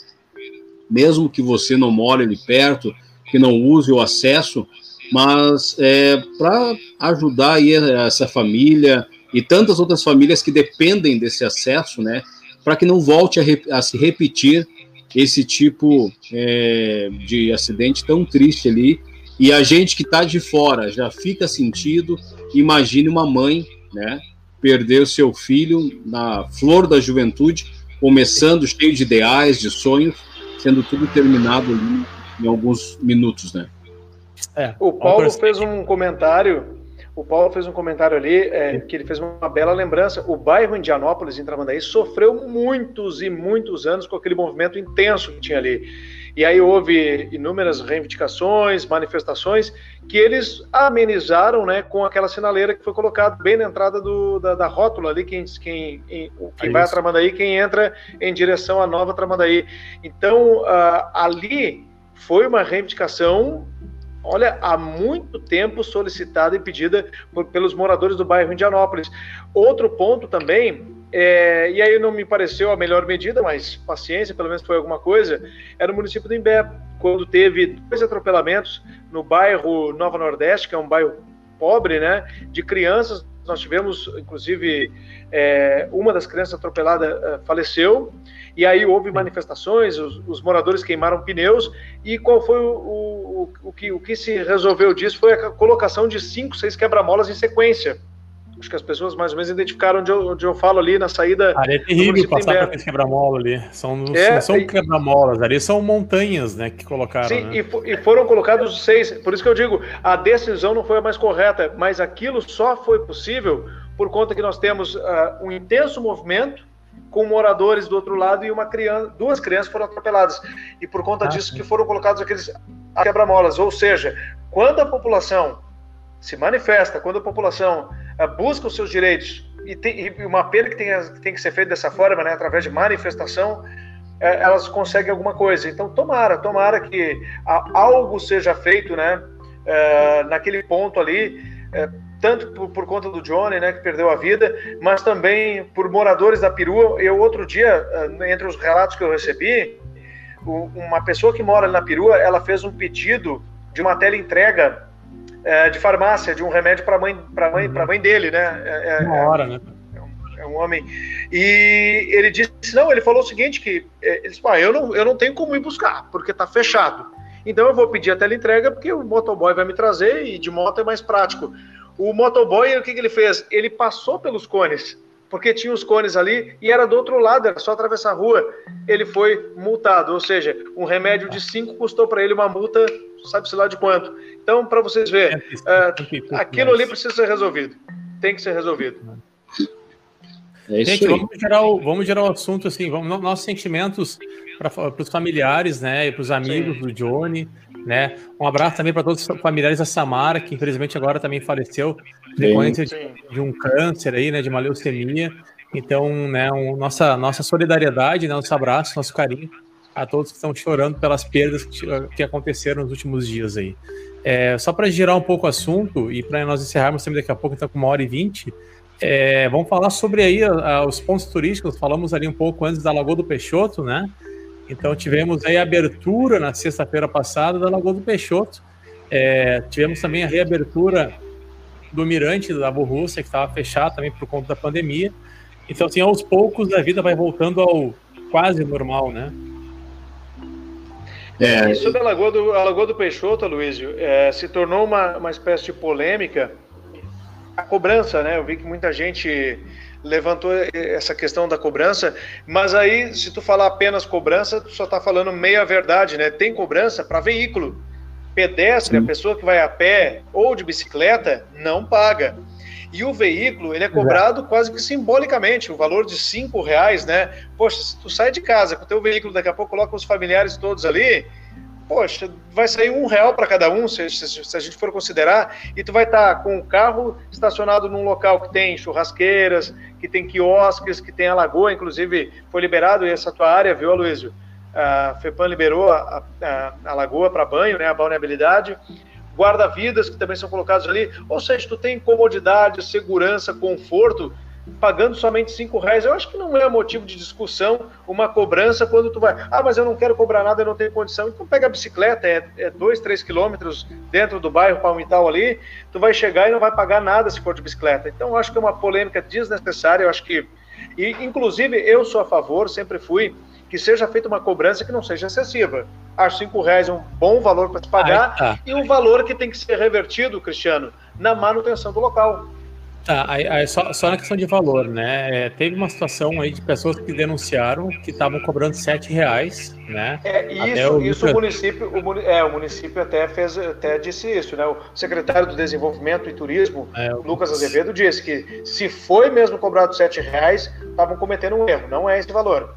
mesmo que você não more ali perto, que não use o acesso, mas é, para ajudar aí essa família e tantas outras famílias que dependem desse acesso, né, para que não volte a, a, se repetir esse tipo é, de acidente tão triste ali. E a gente que está de fora já fica sentido. Imagine uma mãe, né, perder o seu filho na flor da juventude, começando cheio de ideais, de sonhos, sendo tudo terminado ali em alguns minutos, né? É, o Paulo fez um comentário. O Paulo fez um comentário ali é, que ele fez uma bela lembrança. O bairro Indianópolis, em Tramandaí, sofreu muitos e muitos anos com aquele movimento intenso que tinha ali. E aí houve inúmeras reivindicações, manifestações que eles amenizaram, né, com aquela sinaleira que foi colocada bem na entrada do, da, da rótula ali, quem, quem, quem vai a Tramandaí, quem entra em direção à Nova Tramandaí. Então, uh, ali foi uma reivindicação olha, há muito tempo solicitada e pedida por, pelos moradores do bairro Indianópolis. Outro ponto também, é, e aí não me pareceu a melhor medida, mas paciência, pelo menos foi alguma coisa, era o município do Imbé, quando teve dois atropelamentos no bairro Nova Nordeste, que é um bairro pobre, né, de crianças. Nós tivemos, inclusive, é, uma das crianças atropeladas é, faleceu, e aí houve manifestações, os, os moradores queimaram pneus, e qual foi o, o, o, que, o que se resolveu disso foi a colocação de cinco, seis quebra-molas em sequência. Acho que as pessoas mais ou menos identificaram onde eu, onde eu falo ali na saída. Ali é terrível passar por aqueles quebra-mola ali. São, é, não são e... quebra-molas, ali são montanhas né, que colocaram. Sim, né? e, e, foram colocados seis. Por isso que eu digo, a decisão não foi a mais correta, mas aquilo só foi possível por conta que nós temos uh, um intenso movimento com moradores do outro lado e uma criança, duas crianças foram atropeladas. E por conta ah, disso sim. que foram colocados aqueles quebra-molas. Ou seja, quando a população se manifesta, quando a população busca os seus direitos, e, tem, e uma pena que, que tem que ser feito dessa forma, né, através de manifestação, uh, elas conseguem alguma coisa. Então, tomara, tomara que algo seja feito, né, uh, naquele ponto ali, tanto por, por, conta do Johnny, né, que perdeu a vida, mas também por moradores da perua. Eu, outro dia, entre os relatos que eu recebi, uma pessoa que mora na perua, ela fez um pedido de uma tela entrega é, de farmácia, de um remédio para mãe, para mãe, para mãe dele, né? É, é uma hora, né? É um, é um, homem. E ele disse, não, ele falou o seguinte que é, ele disse, ah, eu não, eu não tenho como ir buscar porque está fechado. Então eu vou pedir a tela entrega porque o motoboy vai me trazer e de moto é mais prático. O motoboy, o que, que ele fez? Ele passou pelos cones porque tinha os cones ali e era do outro lado, era só atravessar a rua. Ele foi multado, ou seja, um remédio de 5 custou para ele uma multa, sabe-se lá de quanto. Então, para vocês verem, uh, aquilo ali precisa ser resolvido. Tem que ser resolvido. É Gente, vamos gerar, o, vamos gerar o assunto assim, vamos, nossos sentimentos para os familiares, né, e para os amigos Sim. do Johnny, né? Um abraço também para todos os familiares da Samara, que infelizmente agora também faleceu decorrência de, de, um câncer aí, né, de uma leucemia. Então, né, um, nossa nossa solidariedade, né, nosso abraço, nosso carinho a todos que estão chorando pelas perdas que, que aconteceram nos últimos dias aí. É, só para girar um pouco o assunto e para nós encerrarmos também daqui a pouco, então com uma hora e vinte, é, vamos falar sobre aí a, a, os pontos turísticos. Falamos ali um pouco antes da Lagoa do Peixoto, né? Então tivemos aí a abertura na sexta-feira passada da Lagoa do Peixoto. É, tivemos também a reabertura do Mirante da Borrússia, que estava fechado também por conta da pandemia. Então, assim, aos poucos a vida vai voltando ao quase normal, né? É, e sobre a Lagoa do, a Lagoa do Peixoto, Luísio, é, se tornou uma, uma espécie de polêmica a cobrança, né? Eu vi que muita gente levantou essa questão da cobrança, mas aí, se tu falar apenas cobrança, tu só está falando meia verdade, né? Tem cobrança para veículo. Pedestre, a pessoa que vai a pé ou de bicicleta, não paga. E o veículo, ele é cobrado quase que simbolicamente, o valor de cinco reais, né? Poxa, se tu sai de casa com o teu veículo, daqui a pouco coloca os familiares todos ali, poxa, vai sair um real para cada um, se, se, se, a gente for considerar, e tu vai estar tá com o carro estacionado num local que tem churrasqueiras, que tem quiosques, que tem a lagoa, inclusive foi liberado essa tua área, viu, Aloysio? A FEPAM liberou a, a, a lagoa para banho, né, a balneabilidade, guarda-vidas que também são colocados ali, ou seja, tu tem comodidade, segurança, conforto, pagando somente cinco reais, eu acho que não é motivo de discussão uma cobrança quando tu vai, ah, mas eu não quero cobrar nada, eu não tenho condição, então pega a bicicleta, é, é dois, três quilômetros dentro do bairro Palmital ali, tu vai chegar e não vai pagar nada se for de bicicleta, então eu acho que é uma polêmica desnecessária, eu acho que, e inclusive eu sou a favor, sempre fui, que seja feita uma cobrança que não seja excessiva. Acho cinco reais um bom valor para se pagar tá. e um valor que tem que ser revertido, Cristiano, na manutenção do local. Tá, aí, aí só, só, na questão de valor, né? É, teve uma situação aí de pessoas que denunciaram que estavam cobrando sete reais, né? É, isso, o, isso o município, o, é, o município até fez, até disse isso, né? O secretário do Desenvolvimento e Turismo, é, Lucas Azevedo, disse que se foi mesmo cobrado sete reais, estavam cometendo um erro, não é esse valor.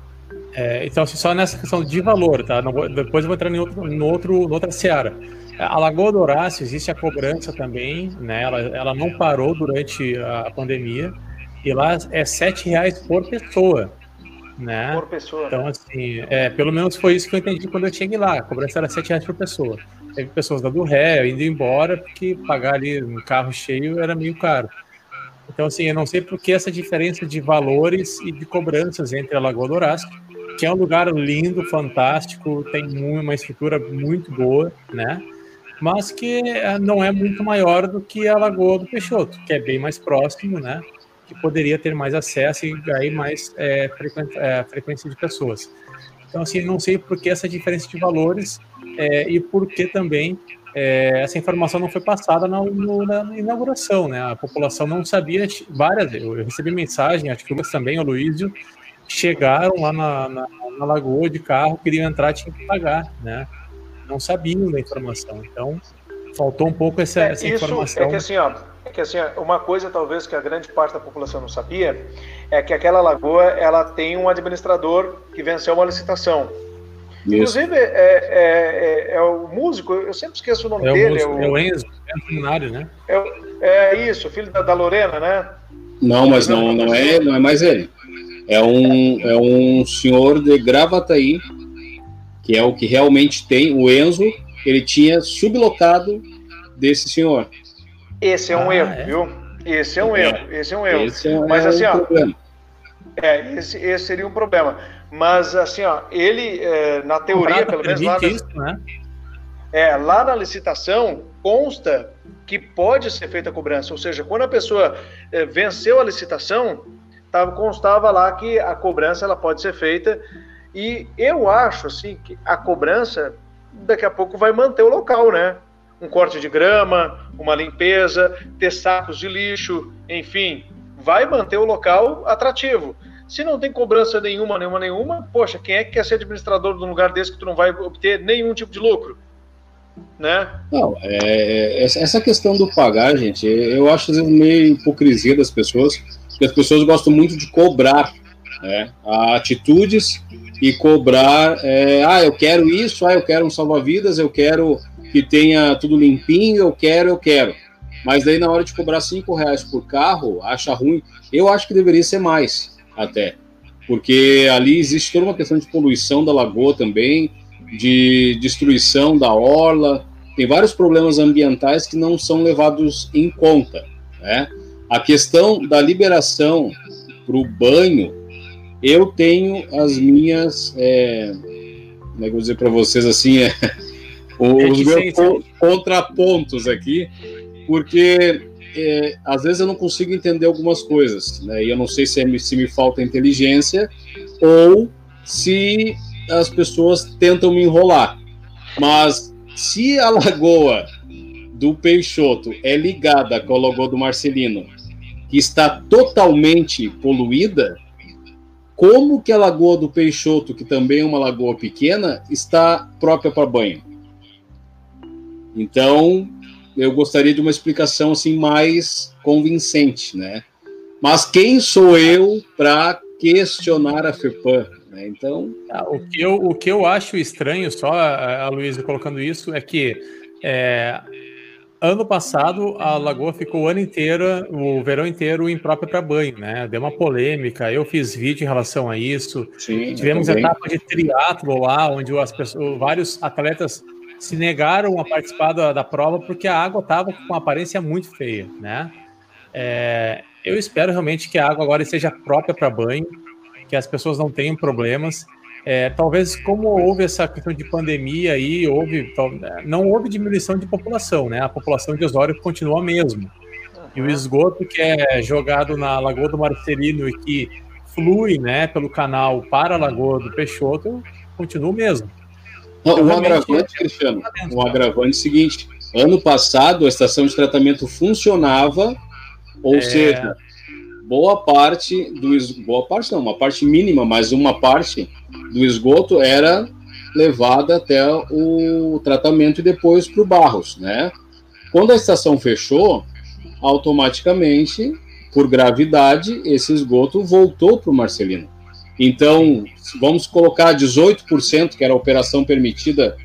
É, então, assim, só nessa questão de valor, tá? Vou, depois eu vou entrar em outro, outro, outra seara. A Lagoa do Horácio existe a cobrança também, né? Ela, ela não parou durante a pandemia e lá é sete reais por pessoa, né? Por pessoa. Então assim, é, pelo menos foi isso que eu entendi quando eu cheguei lá. A cobrança era sete reais por pessoa. Teve pessoas dando ré, indo embora porque pagar ali um carro cheio era meio caro. Então assim, eu não sei por que essa diferença de valores e de cobranças entre a Lagoa do Horácio que é um lugar lindo, fantástico, tem uma estrutura muito boa, né? mas que eh, não é muito maior do que a Lagoa do Peixoto, que é bem mais próximo, né? Que poderia ter mais acesso e aí mais é, frequência de pessoas. Então, assim, não sei por que essa diferença de valores é, e por que também é, essa informação não foi passada na, no, na, inauguração, né? A população não sabia, várias eu recebi mensagem, acho que o também, o Luísio, chegaram lá na, na, na lagoa de carro, queriam entrar, tinham que pagar, né? não sabiam da informação. Então, faltou um pouco essa, é, essa isso informação. É que assim, ó, é que assim, uma coisa talvez que a grande parte da população não sabia é que aquela lagoa ela tem um administrador que venceu uma licitação. Inclusive, é, é, é, é, o músico, eu sempre esqueço o nome É o, dele. músico, é, o, é o Enzo, né? é, o- é isso, filho da, da Lorena, né? Não, mas não, não, é, não é mais ele. É um, é um senhor de Gravataí, que é o que realmente tem. O Enzo, ele tinha sublocado desse senhor. Esse é um Ah, erro, é? viu? Esse é um É. erro, esse é um erro. Esse é, Mas é assim, o ó, problema. É, esse, esse seria um problema. Mas assim, ó, ele, é, na teoria, pelo menos lá, permite na- isso, né? é, lá na licitação, consta que pode ser feita a cobrança. Ou seja, quando a pessoa é, venceu a licitação, tava, constava lá que a cobrança ela pode ser feita. E eu acho assim que a cobrança daqui a pouco vai manter o local, né? Um corte de grama, uma limpeza, ter sacos de lixo, enfim, vai manter o local atrativo. Se não tem cobrança nenhuma, nenhuma, nenhuma, poxa, quem é que quer ser administrador de um lugar desse que tu não vai obter nenhum tipo de lucro? Né? Não, é, essa essa questão do pagar, gente, eu acho meio hipocrisia das pessoas, porque as pessoas gostam muito de cobrar né, atitudes e cobrar, é, ah, eu quero isso, ah, eu quero um salva-vidas, eu quero que tenha tudo limpinho, eu quero, eu quero. Mas daí na hora de cobrar cinco reais por carro, acha ruim. Eu acho que deveria ser mais, até. Porque ali existe toda uma questão de poluição da lagoa também, de destruição da orla, tem vários problemas ambientais que não são levados em conta. Né? A questão da liberação para o banho, eu tenho as minhas, é, como é que eu vou dizer para vocês assim, é, os meus co- contrapontos aqui, porque é, às vezes eu não consigo entender algumas coisas, né? E eu não sei se, é, me- se me falta inteligência ou se as pessoas tentam me enrolar. Mas se a lagoa do Peixoto é ligada com a lagoa do Marcelino, que está totalmente poluída, como que a lagoa do Peixoto, que também é uma lagoa pequena, está própria para banho? Então, eu gostaria de uma explicação assim mais convincente, né? Mas quem sou eu para questionar a FEPAM? Né? Então, Ah, O que, eu, o que eu acho estranho, só a, a Luísa colocando isso, é que é, ano passado a Lagoa ficou o ano inteiro, o verão inteiro imprópria para banho, né? Deu uma polêmica, eu fiz vídeo em relação a isso. sim, Tivemos etapa de triatlo lá, onde as pessoas, vários atletas se negaram a participar da, da prova porque a água estava com uma aparência muito feia, né? É, eu espero realmente que a água agora seja própria para banho, que as pessoas não tenham problemas. É, talvez como houve essa questão de pandemia aí, houve tal- não houve diminuição de população, né? A população de Osório continua a mesma. E o esgoto que é jogado na Lagoa do Marcelino e que flui, né, pelo canal para a Lagoa do Peixoto continua o mesmo. Então, um agravante, Cristiano, dentro, um né? agravante seguinte. Ano passado, a estação de tratamento funcionava, ou É. seja, boa parte do es- boa parte não, uma parte mínima, mas uma parte do esgoto era levada até o tratamento e depois para o Barros, né? Quando a estação fechou, automaticamente, por gravidade, esse esgoto voltou para o Marcelino. Então, vamos colocar 18%, que era a operação permitida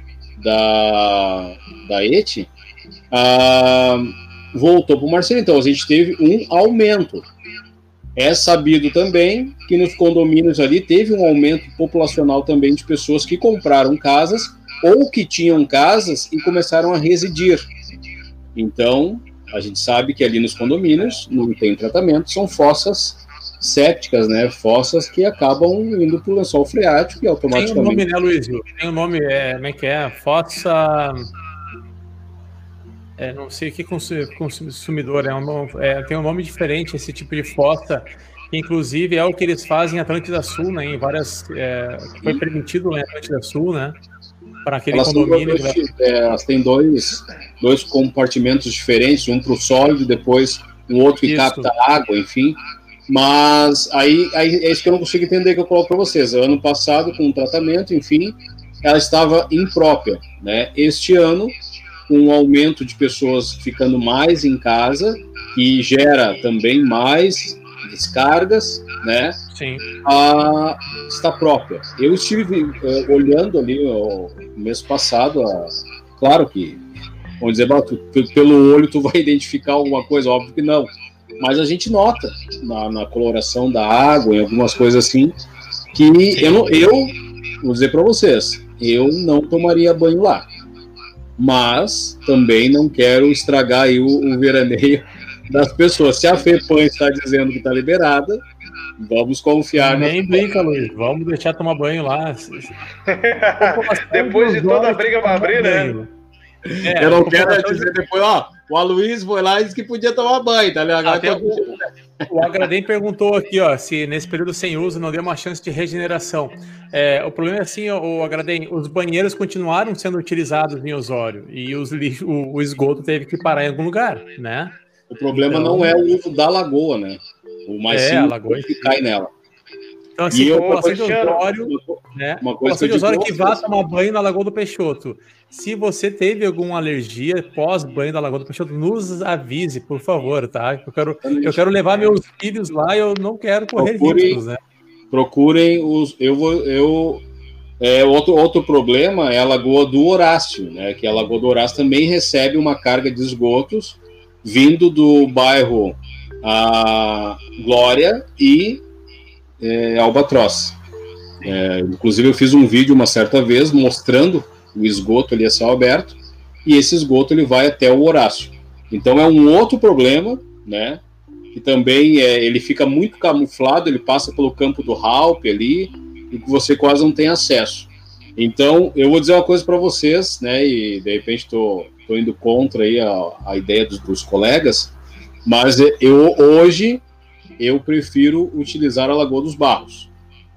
da, da ET, ah, voltou para o Marcelino. Então, a gente teve um aumento. É sabido também que nos condomínios ali teve um aumento populacional também de pessoas que compraram casas ou que tinham casas e começaram a residir. Então, a gente sabe que ali nos condomínios não tem tratamento, são fossas sépticas, né? Fossas que acabam indo para o lençol freático e Tem um automaticamente. nome, né, Luiz? Tem um nome, é, como é que é? Fossa. É, não sei que consu- consumidor, é, um, é, tem um nome diferente esse tipo de fossa, que inclusive é o que eles fazem em Atlântida Sul, né? Em várias. É, foi permitido em Atlântida Sul, né? Para aquele Elas, condomínio. dois, que vai- é, elas têm dois, dois compartimentos diferentes, um para o sólido, depois um outro que Isso. capta água, enfim. Mas aí, aí é isso que eu não consigo entender que eu coloco para vocês. Ano passado, com o tratamento, enfim, ela estava imprópria. Né? Este ano, um aumento de pessoas ficando mais em casa, que gera também mais descargas, né? Sim. A está própria. Eu estive uh, olhando ali o mês passado, a, claro que, vamos dizer, pelo olho tu vai identificar alguma coisa, óbvio que não, mas a gente nota na, na coloração da água, em algumas coisas assim, que eu, eu vou dizer para vocês, eu não tomaria banho lá. Mas também não quero estragar aí o, o veraneio das pessoas. Se a FEPAM está dizendo que está liberada, vamos confiar. Nem brinca, Luiz. Vamos deixar tomar banho lá. Depois de toda a briga para abrir, né? É, eu não quero dizer depois, ó, o Aloysio foi lá e disse que podia tomar banho, tá ligado? Até o, o Agradem perguntou aqui, ó, se nesse período sem uso não deu uma chance de regeneração. É, o problema é assim, o Agradem, os banheiros continuaram sendo utilizados em Osório e os, o, o esgoto teve que parar em algum lugar, né? O problema então, não é o uso da lagoa, né? O mais é, a lagoa que cai nela. Então, assim, a população de Osório, né? Uma população de Osório que vá tomar banho na Lagoa do Peixoto. Se você teve alguma alergia pós-banho da Lagoa do Peixoto, nos avise, por favor, tá? Eu quero, eu quero levar meus filhos lá e eu não quero correr procurem, riscos, né? Procurem os. Eu vou. Eu, é, outro, outro problema é a Lagoa do Horácio, né? Que a Lagoa do Horácio também recebe uma carga de esgotos vindo do bairro a Glória e é, Albatroz. É, inclusive, eu fiz um vídeo uma certa vez mostrando o esgoto ali a céu aberto e esse esgoto ele vai até o Horácio. Então é um outro problema, né? Que também é, ele fica muito camuflado, ele passa pelo campo do Halp ali e você quase não tem acesso. Então eu vou dizer uma coisa para vocês, né? E de repente estou indo contra aí a, a ideia dos, dos colegas, mas eu hoje eu prefiro utilizar a Lagoa dos Barros.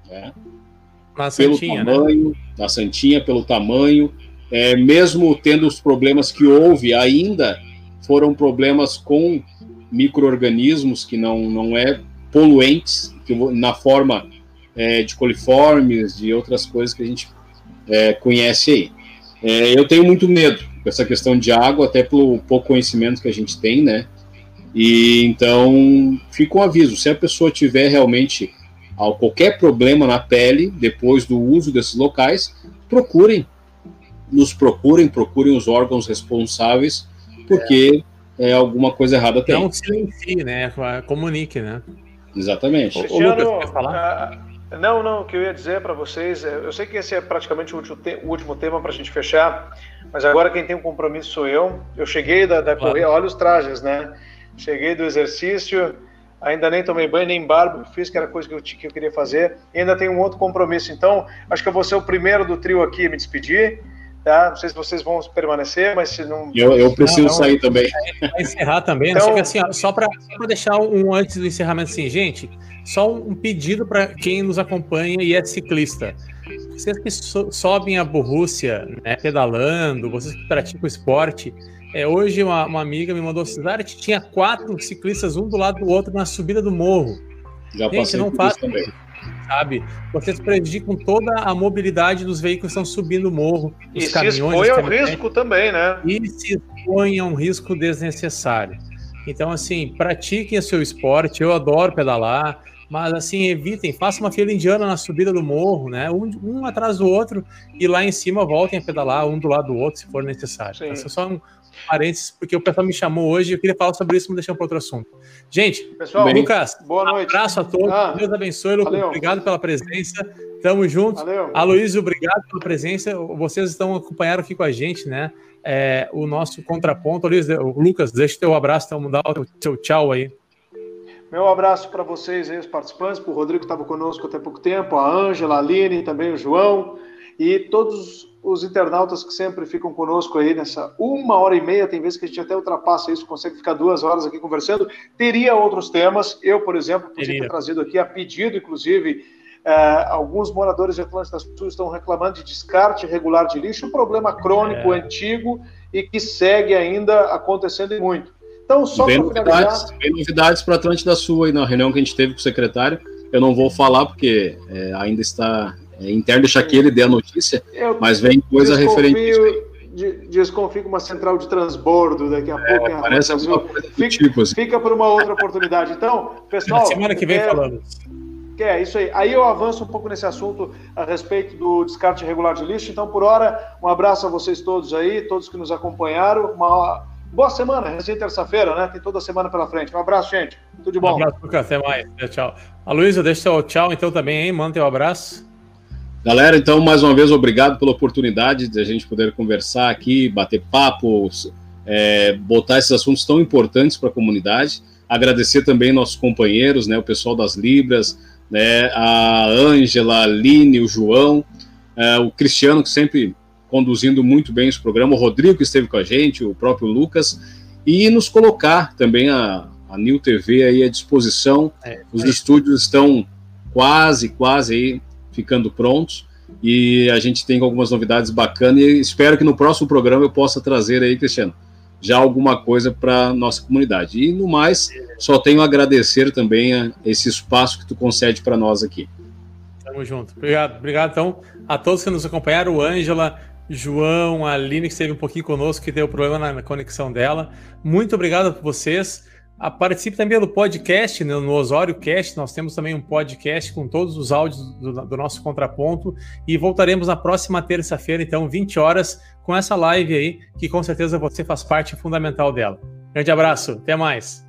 Né? Na pelo Santinha, né? tamanho, né? na Santinha, pelo tamanho, é, mesmo tendo os problemas que houve, ainda foram problemas com micro-organismos que não, não é poluentes, que, na forma é, de coliformes, de outras coisas que a gente é, conhece aí. É, eu tenho muito medo com essa questão de água, até pelo pouco conhecimento que a gente tem, né? E então fica um aviso: se a pessoa tiver realmente qualquer problema na pele depois do uso desses locais, procurem, nos procurem, procurem os órgãos responsáveis, porque é, é alguma coisa errada tem. Não silencie, né? Comunique, né? Exatamente. O, o Lucas, quer falar? Uh, não, não, o que eu ia dizer para vocês, é, eu sei que esse é praticamente o último, te o último tema para a gente fechar, mas agora quem tem um compromisso sou eu. Eu cheguei da, da claro. corrida, olha os trajes, né? Cheguei do exercício, ainda nem tomei banho, nem barba, fiz que era coisa que eu, que eu queria fazer. E ainda tenho um outro compromisso. Então, acho que eu vou ser o primeiro do trio aqui a me despedir. Tá? Não sei se vocês vão permanecer, mas se não. Eu, eu preciso não, sair também. Vai encerrar também. Então... Né? Assim, só para deixar um antes do encerramento, assim, gente, só um pedido para quem nos acompanha e é ciclista. Vocês que so sobem a Borrússia, né, pedalando, vocês que praticam esporte, é, hoje uma, uma, amiga me mandou cidade que tinha quatro ciclistas um do lado do outro na subida do morro. Já Gente, não faz também. Sabe? Vocês prejudicam toda a mobilidade dos veículos que estão subindo o morro. Os e caminhões, se expõe ao risco também, né? E se expõe a um risco desnecessário. Então, assim, pratiquem o seu esporte. Eu adoro pedalar. Mas assim, evitem, façam uma fila indiana na subida do morro, né? Um, um, atrás do outro, e lá em cima voltem a pedalar um do lado do outro, se for necessário. Esse é só um, parênteses, porque o pessoal me chamou hoje e eu queria falar sobre isso, mas deixar para outro assunto. Gente, pessoal, Lucas, boa noite. abraço a todos, ah, Deus abençoe, Lucas, valeu. obrigado pela presença, tamo juntos. Aloysio, obrigado pela presença, vocês estão acompanhando aqui com a gente, né? É, o nosso contraponto, Aloysio, Lucas, deixa o teu abraço, então, dar o teu tchau aí. Meu abraço para vocês aí, os participantes, para o Rodrigo que estava conosco até pouco tempo, a Ângela, a Aline, também o João, e todos os internautas que sempre ficam conosco aí nessa uma hora e meia, tem vezes que a gente até ultrapassa isso, consegue ficar duas horas aqui conversando. Teria outros temas, eu, por exemplo, podia ter trazido aqui a pedido, inclusive, é, alguns moradores de Atlântida Sul estão reclamando de descarte irregular de lixo, um problema crônico, é. antigo e que segue ainda acontecendo muito. Então, só para finalizar... Bem novidades para Atlântida Sul aí na reunião que a gente teve com o secretário. Eu não vou falar porque é, ainda está é interno, deixar que ele dê a notícia, eu mas vem coisa referente a isso desconfie com uma central de transbordo daqui a é, pouco. Parece alguma coisa fica, tipo, assim. fica para uma outra oportunidade. Então, pessoal. Na semana que vem é, falando. É isso aí. Aí eu avanço um pouco nesse assunto a respeito do descarte regular de lixo. Então, por hora, um abraço a vocês todos aí, todos que nos acompanharam. Uma boa semana, recém terça-feira, né? Tem toda a semana pela frente. Um abraço, gente. Tudo de bom. Um abraço, Lucas. Até mais. Tchau. A Luísa, deixa seu tchau então também, hein? Manda teu abraço. Galera, então, mais uma vez, obrigado pela oportunidade de a gente poder conversar aqui, bater papo, é, botar esses assuntos tão importantes para a comunidade. Agradecer também nossos companheiros, né, o pessoal das Libras, né, a Ângela, a Aline, o João, é, o Cristiano, que sempre conduzindo muito bem esse programa, o Rodrigo, que esteve com a gente, o próprio Lucas, e nos colocar também a, a New TV aí à disposição. É, Os é. estúdios estão quase, quase aí ficando prontos e a gente tem algumas novidades bacanas e espero que no próximo programa eu possa trazer aí, Cristiano, já alguma coisa para nossa comunidade. E no mais, só tenho a agradecer também a esse espaço que tu concede para nós aqui. Tamo junto. Obrigado, obrigado então a todos que nos acompanharam, Ângela, João, a Aline que esteve um pouquinho conosco, que deu problema na conexão dela. Muito obrigado por vocês. A, participe também do podcast, né, no Osório Cast. Nós temos também um podcast com todos os áudios do, do nosso contraponto. E voltaremos na próxima terça-feira, então, 20 horas, com essa live aí, que com certeza você faz parte fundamental dela. Grande abraço, até mais.